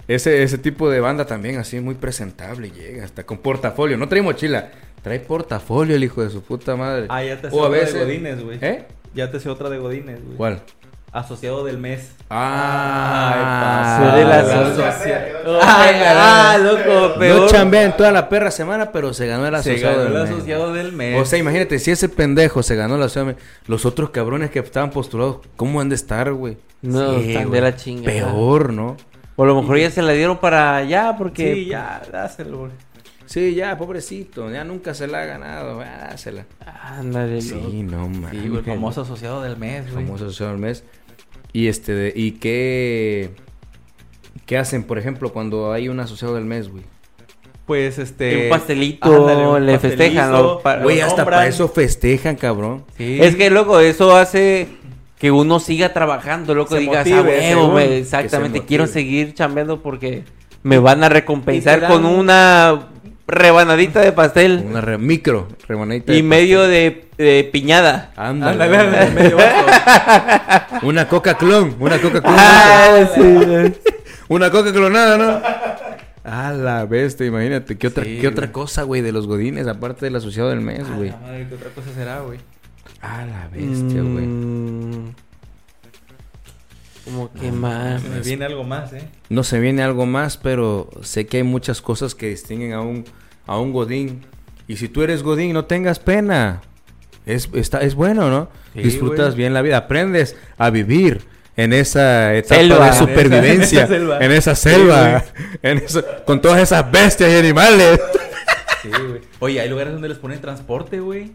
ese, ese tipo de banda también así muy presentable llega, hasta con portafolio. No trae mochila, trae portafolio el hijo de su puta madre. Ah, ya te sé O a otra veces- de Godines, güey. ¿Eh? Ya te sé otra de Godines, güey. ¿Cuál? Asociado del mes. Ah, de la asocia- Ay, ah, loco, peor. No chambea en toda la perra semana, pero se ganó el Se asociado ganó el del mes. asociado del mes. O sea, imagínate, si ese pendejo se ganó la asociado del mes, los otros cabrones que estaban postulados, ¿cómo han de estar, güey? No, están de la chingada. Peor, ¿no? O a lo mejor ya se la dieron para allá porque... Sí, ya, dáselo, güey. Sí, ya, pobrecito, ya nunca se la ha ganado, ya, dásela. Ándale, Sí, loco. no mames. Sí, güey, el famoso asociado del mes, güey. famoso asociado del mes. Y este, de- ¿y qué, qué hacen, por ejemplo, cuando hay un asociado del mes, güey? Pues este. Un pastelito, ándale, un le festejan, lo Güey, hasta para eso festejan, cabrón. Sí. Es que, loco, eso hace que uno siga trabajando, loco. Se digas, motive, "Ah, huevo, que se exactamente, motive. quiero seguir chambeando porque me van a recompensar dan- con una rebanadita de pastel Una re- micro rebanadita. y de medio de, de piñada. Ándale. Ándale, ándale, medio vaso. Una coca clon, una coca clon. Ah, sí. Una coca clonada, ¿no? A la bestia, imagínate. ¿Qué otra, Sí, ¿qué otra cosa, güey, de los godines, aparte del asociado del mes, Ah, güey? la madre, ¿Qué otra cosa será, güey? A la bestia, güey. Como que más. Se me viene algo más, ¿eh? No se viene algo más, pero sé que hay muchas cosas que distinguen a un, a un godín. Y si tú eres godín, no tengas pena. Es, está, es bueno, ¿no? Sí, Disfrutas güey. bien la vida. Aprendes a vivir en esa etapa Selva. de En esa- supervivencia. en esa selva. En esa selva. en eso- con todas esas bestias y animales. Sí, güey. Oye, hay lugares donde les ponen transporte, güey.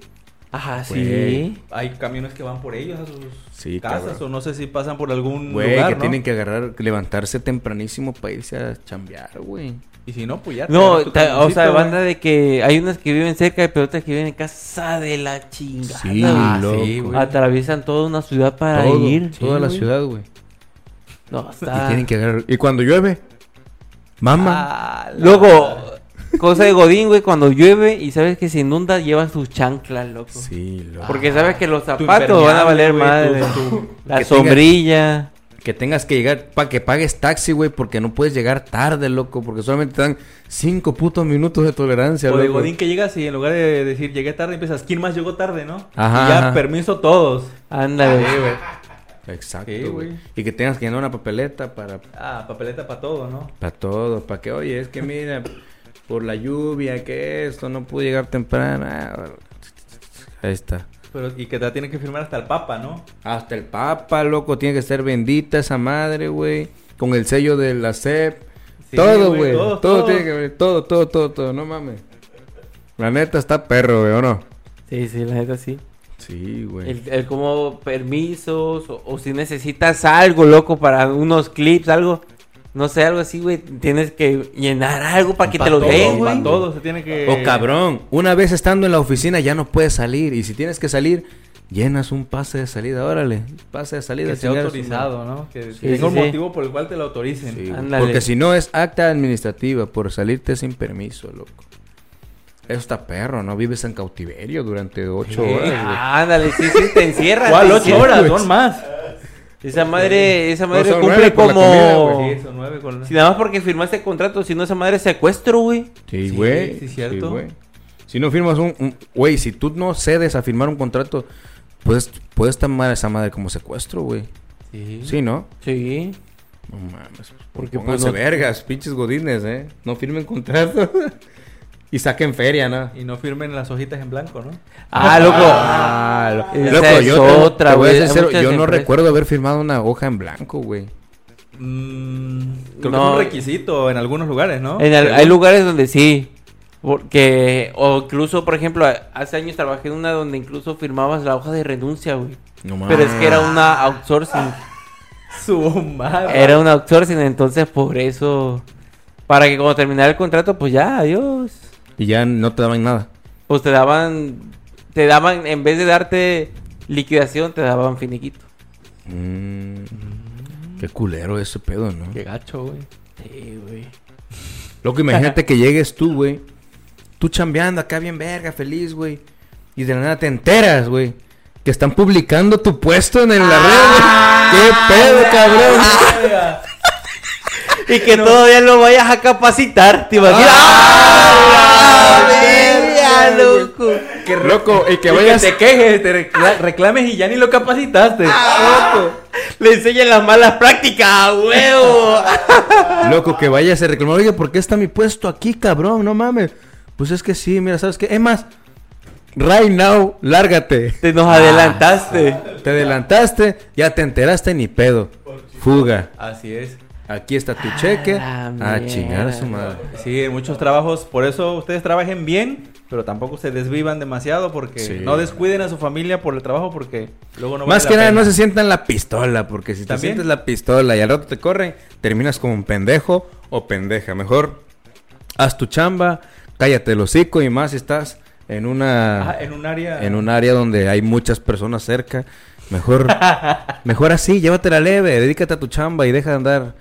Ajá, Güey. sí. Hay camiones que van por ellos a sus Sí, casas cabrón. o no sé si pasan por algún Güey, lugar, que ¿no? tienen que agarrar, levantarse tempranísimo para irse a chambear, güey. Y si no, pues ya. te No, agarras tu ta- o camioncito, sea, güey. banda de que hay unas que viven cerca, pero otras que viven en casa de la chingada. Sí, güey. Ah, loco. sí, güey. Atraviesan toda una ciudad para Todo, ir. toda Sí, la güey. ciudad, güey. No, Y está... tienen que agarrar. Y cuando llueve, mamá. Ah, la- Luego, cosa de Godín, güey, cuando llueve y sabes que se inunda, llevas tus chanclas, loco. Sí, loco. Porque sabes que los zapatos van a valer impermeable, madre. güey, tu- tu- La Que tenga- sombrilla. Que tengas que llegar, para que pagues taxi, güey, porque no puedes llegar tarde, loco, porque solamente te dan cinco putos minutos de tolerancia, O de. Godín que llegas y en lugar de decir llegué tarde, empiezas, ¿quién más llegó tarde, no? Ajá, Y ya, ajá. permiso todos. Ándale. Sí, güey. Exacto, Sí, güey. güey. Y que tengas que llenar una papeleta para, Ah, papeleta para todo, ¿no? para todo, para que, oye, es que mira, por la lluvia, que esto, no pude llegar temprano. Ah. Ahí está. Pero, y que te la tienen que firmar hasta el Papa, ¿no? Hasta el Papa, loco, tiene que ser bendita esa madre, güey. Con el sello de la SEP. Sí, todo, güey, güey. todo, Todo, todo. tiene que ver. Todo, todo, todo, todo. No mames. La neta está perro, güey, ¿o no? Sí, sí, la neta sí. Sí, güey. El, el como permisos o, o si necesitas algo, loco, para unos clips, algo. No sé, algo así, güey. Tienes que llenar algo para que Pa' te lo todo, den, güey. todo se tiene que... O cabrón, una vez estando en la oficina ya no puedes salir. Y si tienes que salir, llenas un pase de salida. Órale, pase de salida. Que sea autorizado, ¿no? Que Sí, tenga sí, un sí. motivo por el cual te lo autoricen. Porque si no es acta administrativa por salirte sin permiso, loco. Eso está perro, ¿no? Vives en cautiverio durante ocho Sí. horas, güey. Ah, ándale, sí, sí, te encierran. ¿Cuál? ¿Ocho horas? Son más. Esa madre, esa madre cumple como... comida. Sí, nueve con... Si nada más porque firmaste contrato, si no esa madre es secuestro, güey. Sí, Sí, güey. sí, cierto. güey. si no firmas un... Güey, si tú no cedes a firmar un contrato, puedes, puedes tomar esa madre como secuestro, güey. Sí. Sí, ¿no? Sí. No mames. Porque, Porque pues, no- vergas, pinches godines, ¿eh? No firmen contrato. y saquen feria, ¿no? Y no firmen las hojitas en blanco, ¿no? Ah, loco. Ah, Esa loco, es yo otra, te voy a ser yo no empresas. recuerdo haber firmado una hoja en blanco, güey. Mm, creo No. que es un requisito en algunos lugares, ¿no? En el- Según- hay lugares donde sí. Porque, o incluso, por ejemplo, hace años trabajé en una donde incluso firmabas la hoja de renuncia, güey. No mames. Pero es que era una outsourcing. Su madre. Era una outsourcing, entonces por eso. Para que cuando terminara el contrato, pues ya, adiós. Y ya no te daban nada. Pues te daban. Te daban, en vez de darte liquidación, te daban finiquito. Mm, qué culero ese pedo, ¿no? Qué gacho, güey. Sí, güey. Loco, imagínate que llegues tú, güey. Tú chambeando acá bien verga, feliz, güey. Y de la nada te enteras, güey. que están publicando tu puesto en el- la red, güey. ¿Qué pedo, cabrón? Y que todavía lo vayas a capacitar, ¿te imaginas? Ah, ¡Ah! loco! Qué loco. Y que Que vayas... te quejes, te recla- reclames y ya ni lo capacitaste. Le enseñan las malas prácticas, ¡a huevo. Loco, que vayas a reclamar. Oye, ¿por qué está mi puesto aquí, cabrón? No mames. Pues es que sí, mira, ¿sabes qué? Es más, right now, lárgate. Te nos adelantaste. Te adelantaste, ya te enteraste ni pedo. Fuga. Así es. Aquí está tu cheque. A chingar a su madre. Sí, en muchos trabajos, por eso ustedes trabajen bien, pero tampoco se desvivan demasiado porque Sí. no descuiden a su familia por el trabajo porque luego no Más vale que la nada, pena. no se sientan la pistola, porque si te sientes la pistola y al rato te corren, terminas como un pendejo o pendeja. Mejor haz tu chamba, cállate el hocico y más si estás en una Ajá, en un área en un área donde hay muchas personas cerca. Mejor, mejor así, llévatela leve, dedícate a tu chamba y deja de andar.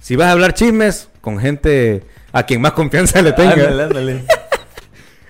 Si vas a hablar chismes con gente a quien más confianza le tenga. Ándale, ándale.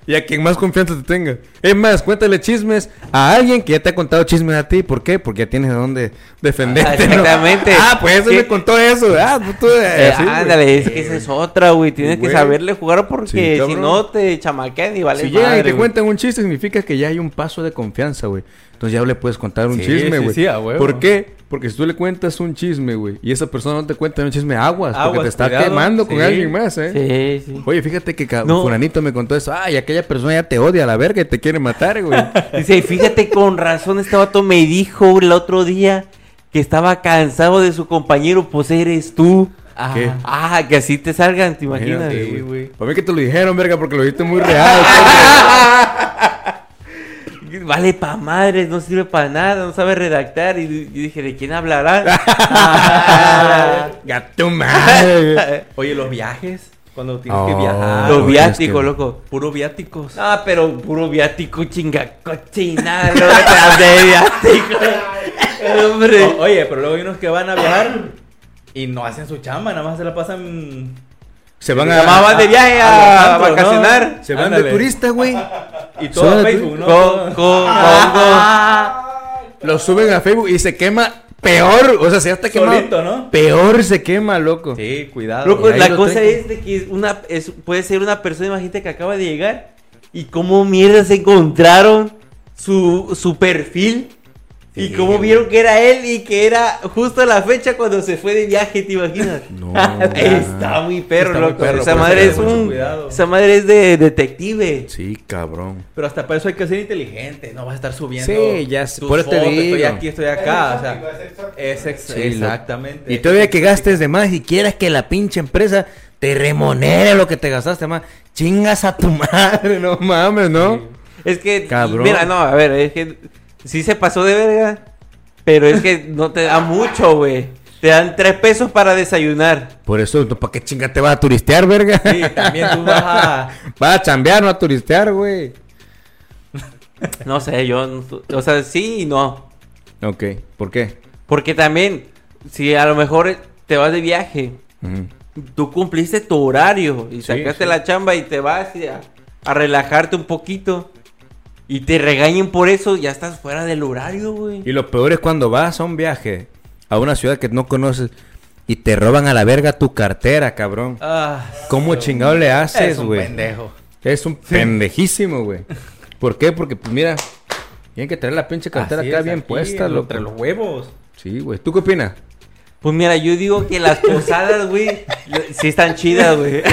Y a quien más confianza te tenga. Es más, cuéntale chismes a alguien que ya te ha contado chismes a ti. ¿Por qué? Porque ya tienes de dónde defenderte. ¿no? Exactamente. Ah, pues eso ¿Qué? me contó eso. Ah, pues tú. Eh, así, güey. ándale, es que esa es otra, güey. Tienes que saberle jugar porque Sí, si no te chamaquean y vale Si llegan y te güey. cuentan un chiste, significa que ya hay un paso de confianza, güey. Entonces ya le puedes contar un Sí, chisme, sí, güey. sí, huevo. ¿Por qué? Porque si tú le cuentas un chisme, güey, y esa persona no te cuenta un chisme, aguas, porque Aguas, te está cuidado. quemando con Sí. alguien más, ¿eh? Sí, sí. Oye, fíjate que No. fulanito me contó eso. Ay, aquella persona ya te odia a la verga y te quiere matar, güey. Dice, y fíjate, con razón este vato me dijo el otro día que estaba cansado de su compañero, pues eres tú. ¿Qué? Ah, que así te salgan, ¿te imaginas? Sí, güey. Para mí que te lo dijeron, verga, porque lo dijiste muy real. Vale pa' madres, no sirve para nada, no sabe redactar. Y, y dije, ¿de quién hablará? Gato madre. Oye, los viajes, cuando tienes Oh. que viajar. Los viáticos, que- loco. Puro viáticos. Ah, pero puro viático, chinga, cochina, no de viático. Hombre. O- oye, pero luego hay unos que van a viajar y no hacen su chamba, nada más se la pasan. Se van Nada a... más van de viaje a- a, a antros, vacacionar. Se van Ándale. de turista, güey. Y todo a Facebook, ¿no? Co- co- Lo suben a Facebook y se quema peor. O sea, se hasta quema. Solito, ¿no? Peor se quema, loco. Sí, cuidado. Loco, la lo cosa tengo. es de que una, es, puede ser una persona, imagínate que acaba de llegar y cómo mierda se encontraron su, su perfil y cómo vieron que era él y que era justo la fecha cuando se fue de viaje, ¿te imaginas? No, Está muy perro, Está muy loco. perro, esa madre es mucho un, cuidado. esa madre es de detective. Sí, cabrón. Pero hasta para eso hay que ser inteligente, no vas a estar subiendo. Sí, ya sé, por eso te fotos, Estoy digo. aquí, estoy acá. O sea, es ex- Sí, lo- exactamente. Y todavía que gastes de más y quieras que la pinche empresa te remunere lo que te gastaste más. Chingas a tu madre, no mames, ¿no? Es que, Cabrón. mira, no, a ver, es que sí se pasó de verga, pero es que no te da mucho, güey. Te dan tres pesos para desayunar. Por eso, ¿para qué chinga te vas a turistear, verga? Sí, también tú vas a. Vas a chambear, no a turistear, güey. No sé, yo, o sea, sí y no. Ok, ¿por qué? Porque también, si a lo mejor te vas de viaje, Ujú. tú cumpliste tu horario y Sí, sacaste sí. la chamba y te vas a, a relajarte un poquito y te regañen por eso, ya estás fuera del horario, güey. Y lo peor es cuando vas a un viaje a una ciudad que no conoces y te roban a la verga tu cartera, cabrón. Ah, ¿Cómo chingado le haces, es un güey? pendejo. Es un pendejísimo, güey. ¿Por qué? Porque, pues mira, tienen que traer la pinche cartera Así acá es, bien aquí, puesta, loco. Entre los huevos. Sí, güey. ¿Tú qué opinas? Pues mira, yo digo que las posadas, güey, sí están chidas, güey.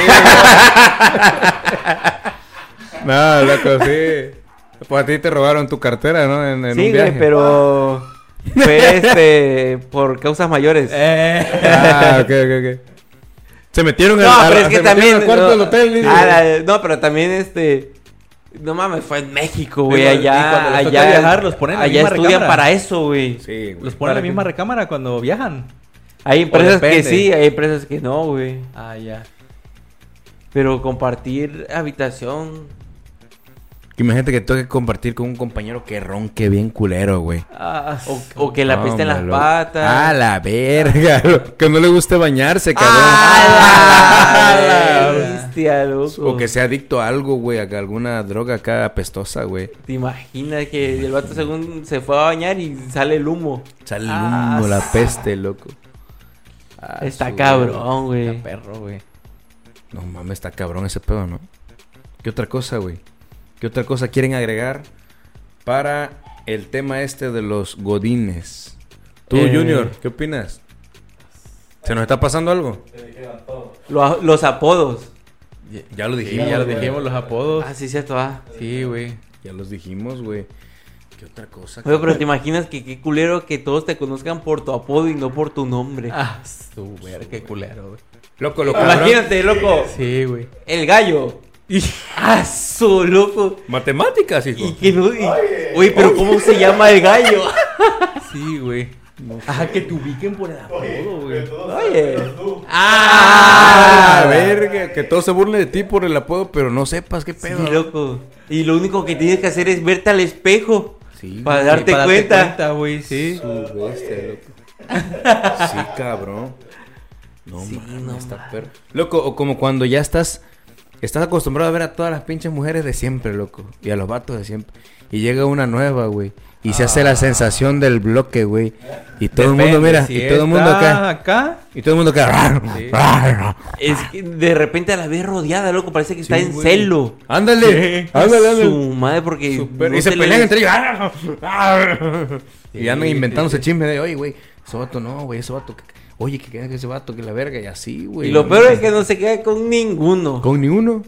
No, loco, sí. Pues a ti te robaron tu cartera, ¿no? En, en Sí, un viaje. güey, pero fue este por causas mayores. Eh. Ah, ok, ok, ok. Se metieron no, al, pero al- es que se también al cuarto no, del hotel. dice. Ah, la- no, pero también este no mames, fue en México, güey, y allá cuando les toca allá viajar, los ponen en la allá misma estudian recámara. para eso, güey. Sí, güey. Los ponen en la misma que- recámara cuando viajan. Hay empresas que sí, hay empresas que no, güey. Ah, ya. Pero compartir habitación Que imagínate que tengo que compartir con un compañero que ronque bien culero, güey. Ah, O, o que la peste en las patas. Ah, la verga. loco. Que no le guste bañarse, cabrón. ¡Ah, la bestia, loco! O que sea adicto a algo, güey, a alguna droga acá apestosa, güey. ¿Te imaginas que el vato según se fue a bañar y sale el humo? Sale el Ah, humo, la peste, loco. Ah, Está su- cabrón, güey. Está perro, güey. No mames, está cabrón ese pedo, ¿no? ¿Qué otra cosa, güey? ¿Qué otra cosa quieren agregar para el tema este de los godines? Tú, Eh. Junior, ¿qué opinas? ¿Se nos está pasando algo? Lo- los apodos. Ya lo Sí, dijimos. ya lo güey. dijimos, los apodos. Ah, sí, cierto, ah. Sí, güey. Ya los dijimos, güey. ¿Qué otra cosa? Oye, pero te imaginas que qué culero que todos te conozcan por tu apodo y no por tu nombre. Ah, su verga, qué culero, güey. Loco, lo cabrón. Imagínate, loco. Sí, güey. El gallo. Ah, su loco. Matemáticas, hijo. Y que no. y- Oye, pero ¿cómo se llama el gallo? Sí, güey. Ajá, que te ubiquen por el apodo, güey. Oye. Ah, Ah, verga. Que todos se burlen de ti por el apodo, pero no sepas qué Sí, pedo. loco. Y lo único que tienes que hacer es verte al espejo. Sí, Para güey. darte para cuenta. güey, sí. Su bestia, loco. Sí, cabrón. No Sí, mames, no está perro. Loco, o como cuando ya estás estás acostumbrado a ver a todas las pinches mujeres de siempre, loco, y a los vatos de siempre. Y llega una nueva, güey, y se hace la sensación del bloque, güey. Y todo el mundo mira, si y todo el mundo acá, acá. y todo el mundo acá. Sí. Es que de repente la ves rodeada, loco. Parece que está Sí, en güey. celo. Ándale, ándale, ándale. Su madre, porque. Super- no y se le- pelean entre ellos. y andan Sí, inventándose chismes de, oye, güey, ese vato no, güey, ese vato. que- Oye, que queda que ese vato, que la verga, y así, güey. Y lo peor es que no se queda con ninguno. Con ni uno.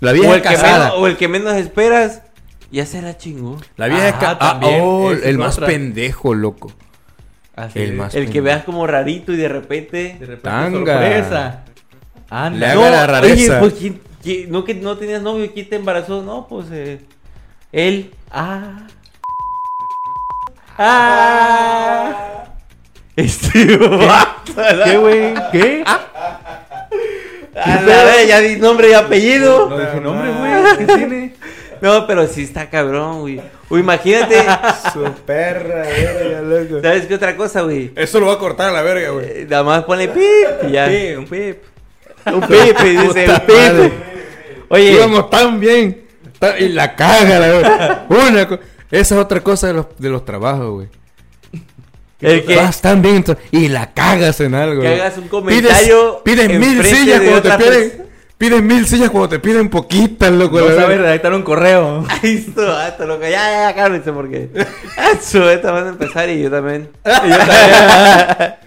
La o, vieja el que menos, o el que menos esperas, ya se la chingó. La vieja es Ajá, ca- ah, también, oh, el más otra. pendejo, loco. Así El más- El que veas como rarito y de repente. De repente, Tanga. sorpresa. Anda. Le haga la rareza. Oye, pues ¿quién, quién- no que no tenías novio, ¿quién te embarazó? No, pues eh, él. Ah. Ah. Este ¿Qué, güey? ¿Qué? A vez, ya di nombre y apellido. No dije nombre, güey. ¿Qué tiene? No, pero sí está cabrón, güey. O imagínate, Su perra, verga, loco. ¿sabes qué otra cosa, güey? Eso lo va a cortar a la verga, güey. Eh, Nada más ponle pip y ya. Sí, un pip. Un pip, y dice, un pip. Oye, Íbamos tan bien. Y la caga, la verga. Una Esa es otra cosa de los, de los trabajos, güey. El que, Vas tan bien y la cagas en algo. que hagas un comentario. Pides, pides mil sillas cuando te piden. persona. Pides mil sillas cuando te piden poquitas, loco. No la sabe verga. redactar un correo. Ay, esto, vato, loco. Ya, ya, ya, cálmense porque. Eso, esta van a empezar y yo también.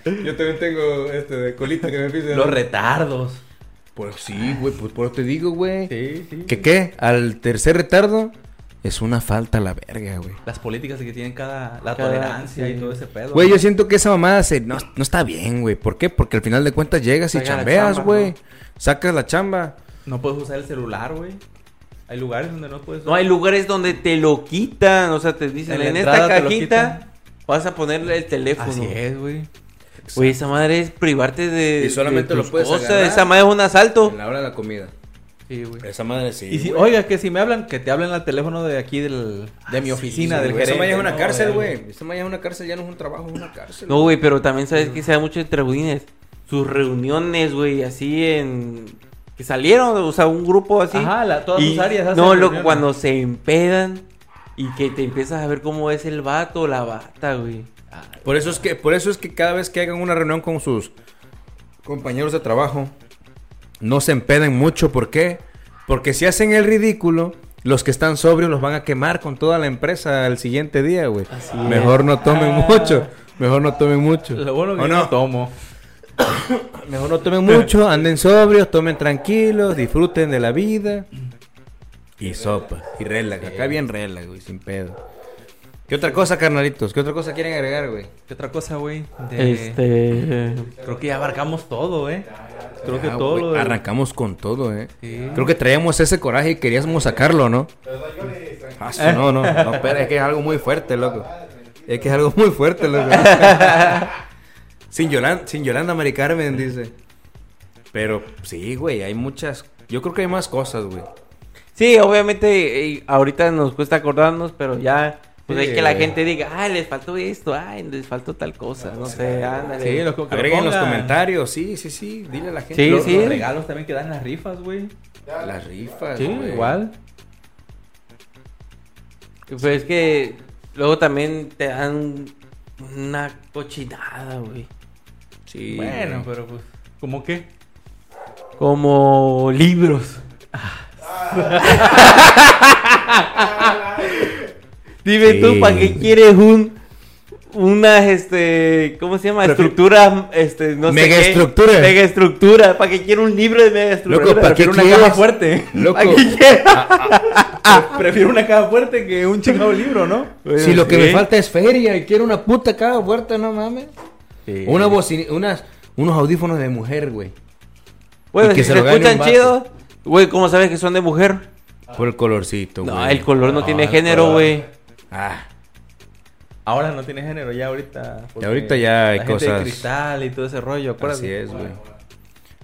Yo también tengo este de colita que me piden. Los retardos. Pues sí, güey, pues por eso te digo, güey. Sí, sí. ¿Que qué? Al tercer retardo es una falta a la verga, güey. Las políticas que tienen cada... La Cada- tolerancia sí. y todo ese pedo. Güey, yo siento que esa mamada se, no, no está bien, güey. ¿Por qué? Porque al final de cuentas llegas y Saca chambeas, chamba, güey. ¿no? Sacas la chamba. No puedes usar el celular, güey. Hay lugares donde no puedes No, hay lugares donde te lo quitan. O sea, te dicen, En esta cajita vas a ponerle el teléfono. Así es, güey. Güey, esa madre es privarte de. Y solamente de lo puedes cosas. agarrar. Esa madre es un asalto. En la hora de la comida. Sí, güey. Esa madre sí. Y si, güey. oiga, que si me hablan, que te hablen al teléfono de aquí del, de mi oficina, Sí, del güey, gerente. Esa madre es una ¿no? cárcel, güey. Esa madre es una cárcel, ya no es un trabajo, es una cárcel. No, güey, pero también sabes que se da mucho entre budines. Sus reuniones, güey, así en. Que salieron, o sea, un grupo así. Ajá, la- todas Y- sus áreas hacen No, loco, reuniones. cuando se empedan y que te empiezas a ver cómo es el vato o la bata, güey. Por eso es que, por eso es que cada vez que hagan una reunión con sus compañeros de trabajo, no se empeden mucho. ¿Por qué? Porque si hacen el ridículo, los que están sobrios los van a quemar con toda la empresa al siguiente día, güey. Así Mejor no tomen Ah. mucho. Mejor no tomen mucho. Lo bueno que ¿O yo no? no tomo. Mejor no tomen mucho, anden sobrios, tomen tranquilos, disfruten de la vida. Y sopa, y relax. Acá bien relax, güey, sin pedo. ¿Qué otra cosa, carnalitos? ¿Qué otra cosa quieren agregar, güey? ¿Qué otra cosa, güey? De- Este. Creo que ya abarcamos todo, ¿eh? Creo que Ah, todo. güey, lo de- Arrancamos con todo, eh. Sí. Creo que traíamos ese coraje y queríamos sacarlo, ¿no? Ah, su- no, no, no, espera, es que es algo muy fuerte, loco. Es que es algo muy fuerte, loco. sin, Yolanda, sin Yolanda Mari Carmen, dice. Pero sí, güey, hay muchas. Yo creo que hay más cosas, güey. Sí, obviamente eh, ahorita nos cuesta acordarnos, pero ya pues hay que la gente diga, ay, les faltó esto, ay, les faltó tal cosa, no sé, ándale. Sí, lo, que lo Agreguen en los comentarios, sí, sí, sí. Dile a la gente. Sí, Los, Los- los regalos también que dan las rifas, güey. Las rifas. Sí, güey. igual. Pues es que luego también te dan una cochinada, güey. Sí. Bueno, pero pues, ¿cómo qué? Como libros. Dime Sí. tú, ¿para qué quieres un una este, ¿cómo se llama? Estructura, este, no sé Mega qué. estructura. Mega estructura, ¿para qué quiero un libro de mega estructura? Loco, ¿para qué Prefiero una quieres? caja fuerte. Loco. ¿Para qué quiero? Prefiero una caja fuerte que un chingado libro, ¿no? Si lo que Sí. me falta es feria y quiero una puta caja fuerte, no mames. Una bocina, unas, unos audífonos de mujer, güey. Bueno, Y que si se se gane escuchan un vato. chido, güey, ¿cómo sabes que son de mujer? Por el colorcito, güey. No, el color no, No, tiene género, güey. Ah, Ahora no tiene género, ya ahorita. porque ahorita ya hay la gente de cosas- cristal y todo ese rollo, acuérdate. así es, güey.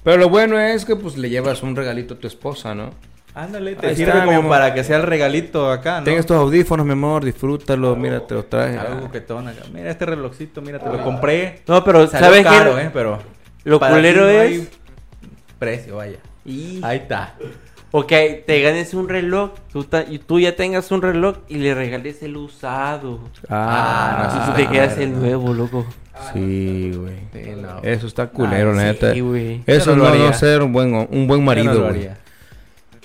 Pero lo bueno es que pues le llevas un regalito a tu esposa, ¿no? Ándale, te Ahí sirve está, como para que sea el regalito acá, ¿no? Ten estos audífonos, mi amor, disfrútalo, mira, te los traje. Algo que acá. Mira este relojcito, mira, te lo compré. No, pero Salió ¿sabes caro, qué? eh, pero Lo culero no es- hay precio, vaya. Y... Ahí está. O que te ganes un reloj, tú, ta- y tú ya tengas un reloj y le regales el usado. Ah, no, tú está te quedas el nuevo, loco. Sí, güey. Sí, no. Eso está culero, Ah, neta. sí, güey. Eso no no, no haría. ser un buen, un buen marido, no güey.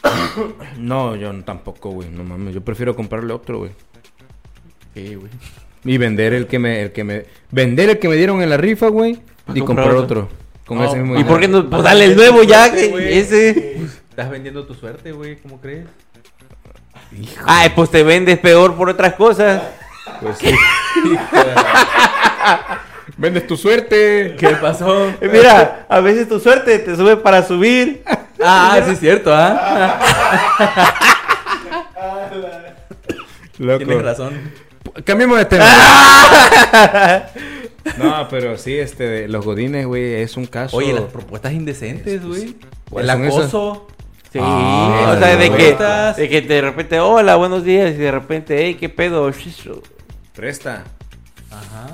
No, yo no- tampoco, güey. No mames. Yo prefiero comprarle otro, güey. Sí, güey. Y vender el que me, el que me, vender el que me dieron en la rifa, güey. Y comprar otro. otro. Con No, ese mismo ¿Y por qué no? Pues dale el nuevo ya, ese. Estás vendiendo tu suerte, güey, ¿cómo crees? Ay, pues te vendes peor por otras cosas. Pues sí. Vendes tu suerte. ¿Qué pasó? Eh, Mira, a veces tu suerte te sube para subir. Ah, sí es cierto, ¿ah? Loco. Tienes razón. Cambiemos de tema. no, pero sí, este, de los godines, güey, es un caso. Oye, las propuestas indecentes, güey. ¿Cuáles El esas? Sí, Ah, o sea, de que, de que de repente, hola, buenos días, y de repente, hey, qué pedo. Presta. Ajá.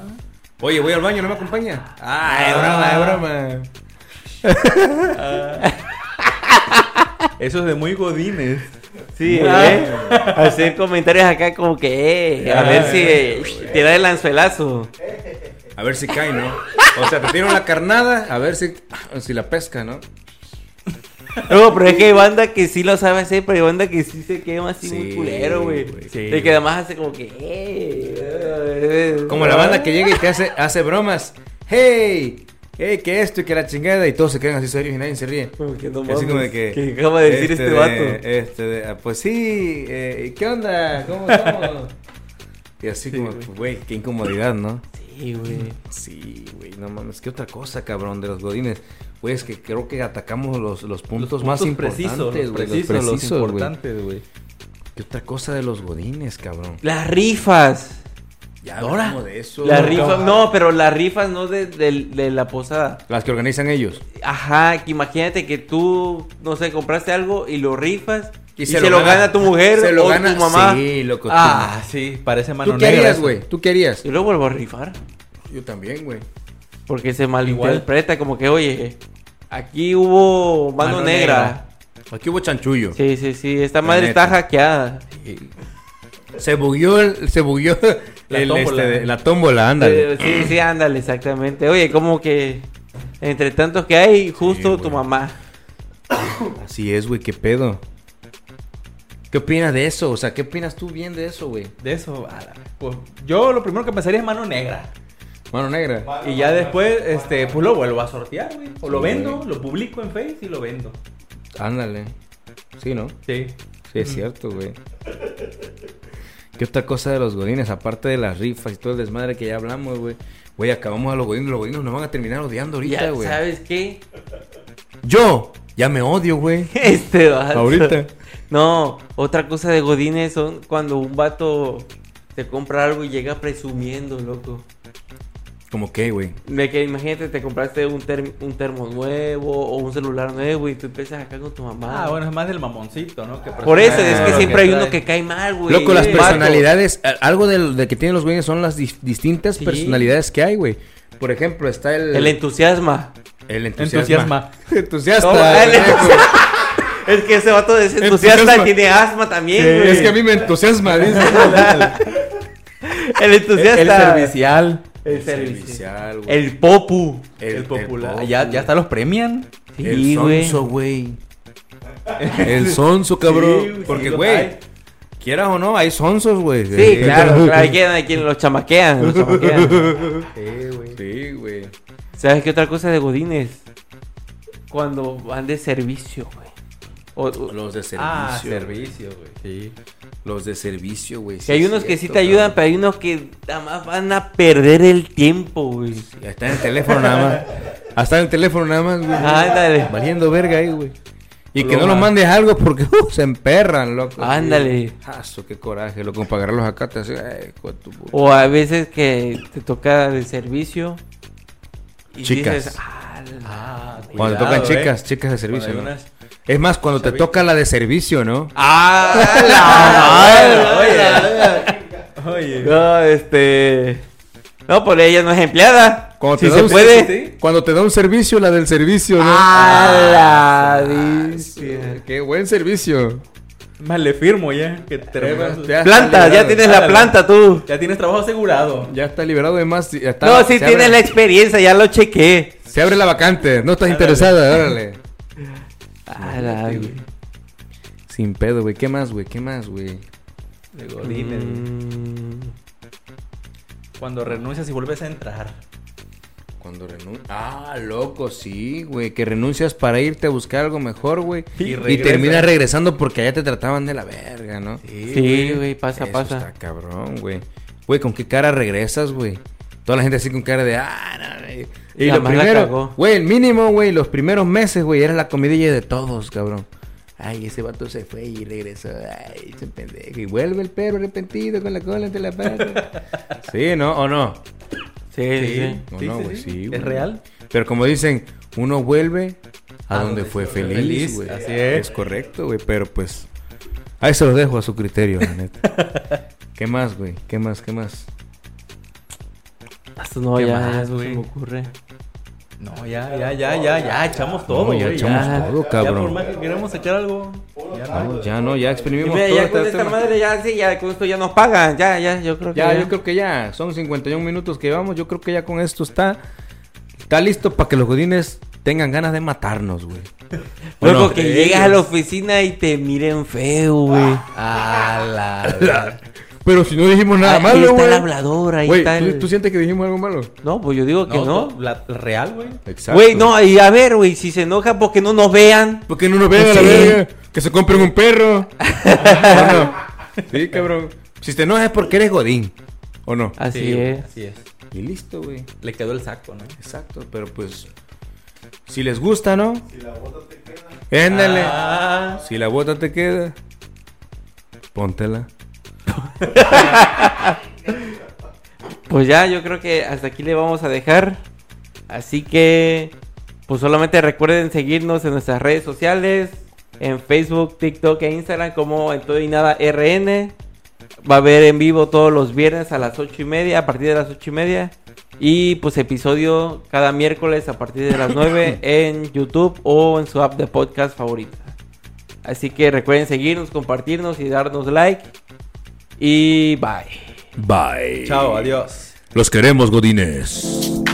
Oye, voy al baño, ¿no me acompaña? Ah, es broma, es broma. Eso es de muy godines. Sí, ¿eh? Hacer comentarios acá como que, eh, a ver si eh, te da el anzuelazo. A ver si cae, ¿no? O sea, te tiro la carnada, a ver si, si la pesca, ¿no? No, pero es que hay banda que sí lo sabe hacer, pero hay banda que sí se quema así muy Sí, culero, güey. Sí, de que además hace como que, Como la banda que llega y te hace, hace bromas. ¡Hey! ¡Hey! Que esto y que la chingada. Y todos se quedan así serios y nadie se ríe. Que no así como de que. ¿qué acaba de decir este de- vato? Este de, ah, pues sí, eh, ¿qué onda? ¿Cómo estamos? y así como, güey, qué incomodidad, ¿no? Sí, güey. Sí, güey, no mames. ¿Qué otra cosa, cabrón, de los godines? Güey, es que creo que atacamos los, los puntos, Los más importantes, precisos, los güey, precisos, los precisos, güey. importantes, güey. ¿Qué otra cosa de los godines, cabrón? Las rifas. Ya ¿Ahora? hablamos de eso. Las rifas, no, pero las rifas no de, de- de la posada. Las que organizan ellos. Ajá, que imagínate que tú, no sé, compraste algo y lo rifas y, se, lo lo, gana, tu mujer se lo o gana, tu mamá. Sí, loco. tú- Ah, sí, parece mano ¿Tú qué negra harías, güey? ¿Tú qué harías? Yo lo vuelvo a rifar. Yo también, güey. Porque se malinterpreta como que, oye, aquí hubo mano, Mano negra. Aquí hubo chanchullo. Sí, sí, sí, esta La madre neta. está hackeada. Se bugueó, el- se bugueó La el, tómbola. este, la tómbola, ándale. Sí, sí, ándale, exactamente. Oye, como que entre tantos que hay, justo Sí, tu mamá. Así es, güey, qué pedo. ¿Qué opinas de eso? O sea, ¿qué opinas tú bien de eso, güey? De eso, pues, yo lo primero que pensaría es mano negra. Mano negra. Y ya después, este, pues lo vuelvo a sortear, güey. O lo vendo, güey. lo publico en Face y lo vendo. Ándale. Sí, ¿no? Sí. Sí, es cierto, güey. ¿Qué otra cosa de los godines? Aparte de las rifas y todo el desmadre que ya hablamos, güey. Güey, acabamos a los godines. Los godines nos van a terminar odiando ahorita, Ya, güey. ¿sabes qué? Yo ya me odio, güey. Este vato. Ahorita. No, otra cosa de Godines son cuando un vato te compra algo y llega presumiendo, loco. ¿Como qué, güey? De que imagínate, te compraste un, term- un termo nuevo o un celular nuevo y tú empiezas acá con tu mamá. Ah, bueno, es más del mamoncito, ¿no? Que Por eso, es que siempre hay uno que cae mal, güey. Loco, las personalidades, algo de, de que tienen los güeyes son las dis- distintas Sí. personalidades que hay, güey. Por ejemplo, está el... El entusiasma. El entusiasma. Entusiasma. Entusiasta. No, el pendejo. Es que ese vato es entusiasta Entusiasma. y tiene asma también, güey. es que a mí me entusiasma, dice. El entusiasta. El servicial. El servicial. servicial, güey. El popu. El, popular. el ya, ya hasta los premian. Sí, El sonso, güey. El sonso, cabrón. Sí, Porque, güey, quieras o no, hay sonsos, güey. Sí, claro, claro. Hay quien, hay quien los chamaquean. Los chamaquean. Sí, güey. Sí, güey. ¿Sabes qué otra cosa de Godines? Cuando van de servicio, güey. O- o- Los de servicio. Ah, servicio, güey. Sí. Los de servicio, güey. que hay unos que sí te ayudan, pero hay unos que nada más van a perder el tiempo, güey. Ya está en el teléfono nada más. Hasta en el teléfono nada más, güey. Ándale. Valiendo verga ahí, güey. Y que no los mandes algo porque uh, se emperran, loco. Ándale. Jazo, qué coraje, loco. Para agarrarlos acá te hace. Ay, tu. O a veces que te toca de servicio. Y Chicas. dices, "Ah, Cuando cuidado, tocan eh. chicas, chicas de servicio. ¿no? unas- Es más, cuando te toca la de servicio, ¿no? ¡Ah, la madre! Oye. No, este. No, por ella no es empleada. Cuando si te da se un- puede. sí. Cuando te da un servicio, la del servicio, ¿no? ¡Ah, la Ah! Qué buen servicio. Más le firmo ya. Que Ya Planta, ya tienes la Ándale. planta tú. Ya tienes trabajo asegurado. Ya está liberado de más. está- No, sí tienes abre- la experiencia, ya lo chequé. Se abre la vacante. No estás interesada, órale. Ah, la. Sin pedo, güey. ¿Qué más, güey? ¿Qué más, güey? De Godínez. Mm, Cuando renuncias y vuelves a entrar. Cuando renuncias. Ah, loco, sí, güey. Que renuncias para irte a buscar algo mejor, güey. Y Y, terminas regresando porque allá te trataban de la verga, ¿no? Sí, güey, pasa, Eso pasa. Está cabrón, güey. Güey, ¿con qué cara regresas, güey? Toda la gente así con cara de. Ah, no, no". Y La lo primero, güey, el mínimo, güey, los primeros meses, güey, era la comidilla de todos, cabrón. Ay, ese vato se fue y regresó. Ay, ese pendejo. Y vuelve el perro arrepentido con la cola entre la pata. sí, ¿no? ¿O no? Sí, sí, sí. No, Sí, no, güey, sí. sí, ¿Es real? Pero como dicen, uno vuelve a, A donde donde fue feliz, feliz, güey. así es. Es correcto, güey, pero pues ahí se los dejo a su criterio, la neta. ¿Qué más, güey? ¿Qué más? ¿Qué más? Esto no, ¿Qué ya, más, no se güey? me ocurre. No, ya, ya, ya, ya, ya, echamos todo, No, ya güey, echamos ya. todo, Ya cabrón. por más que queramos echar algo. Ya, No, ya no, ya exprimimos mira, todo ya con esta madre, ya sí, ya con esto ya nos pagan. Ya, ya, yo creo que Ya, ya. yo creo que ya son 51 minutos que llevamos. Yo creo que ya con esto está está listo para que los godines tengan ganas de matarnos, güey. ¿O Luego no? que llegas a la oficina y te miren feo, güey. A la... Pero si no dijimos nada ahí malo, está güey. el hablador, ahí está ¿tú, el... tú sientes que dijimos algo malo? No, pues yo digo que no. La, la real, güey. Exacto. Güey, no, y a ver, güey, si se enoja porque no nos vean. Porque no nos vean a la Sí. verga. Que se compren un perro. Sí, cabrón. Si te enojas es porque eres godín. ¿O no? Así Sí, es. Así es. Y listo, güey. Le quedó el saco, ¿no? Exacto, pero pues... Si les gusta, ¿no? Si la bota te queda. Éndale. Ah, Si la bota te queda, póntela. Pues ya, yo creo que hasta aquí le vamos a dejar. Así que, pues solamente recuerden seguirnos en nuestras redes sociales. En Facebook, TikTok e Instagram como en todo y nada RN. Va a haber en vivo todos los viernes a las ocho y media, a partir de las ocho y media. Y pues episodio cada miércoles a partir de las 9 en YouTube o en su app de podcast favorita. Así que recuerden seguirnos, compartirnos y darnos like. Y bye. Bye. chao, adiós. Los queremos, godines.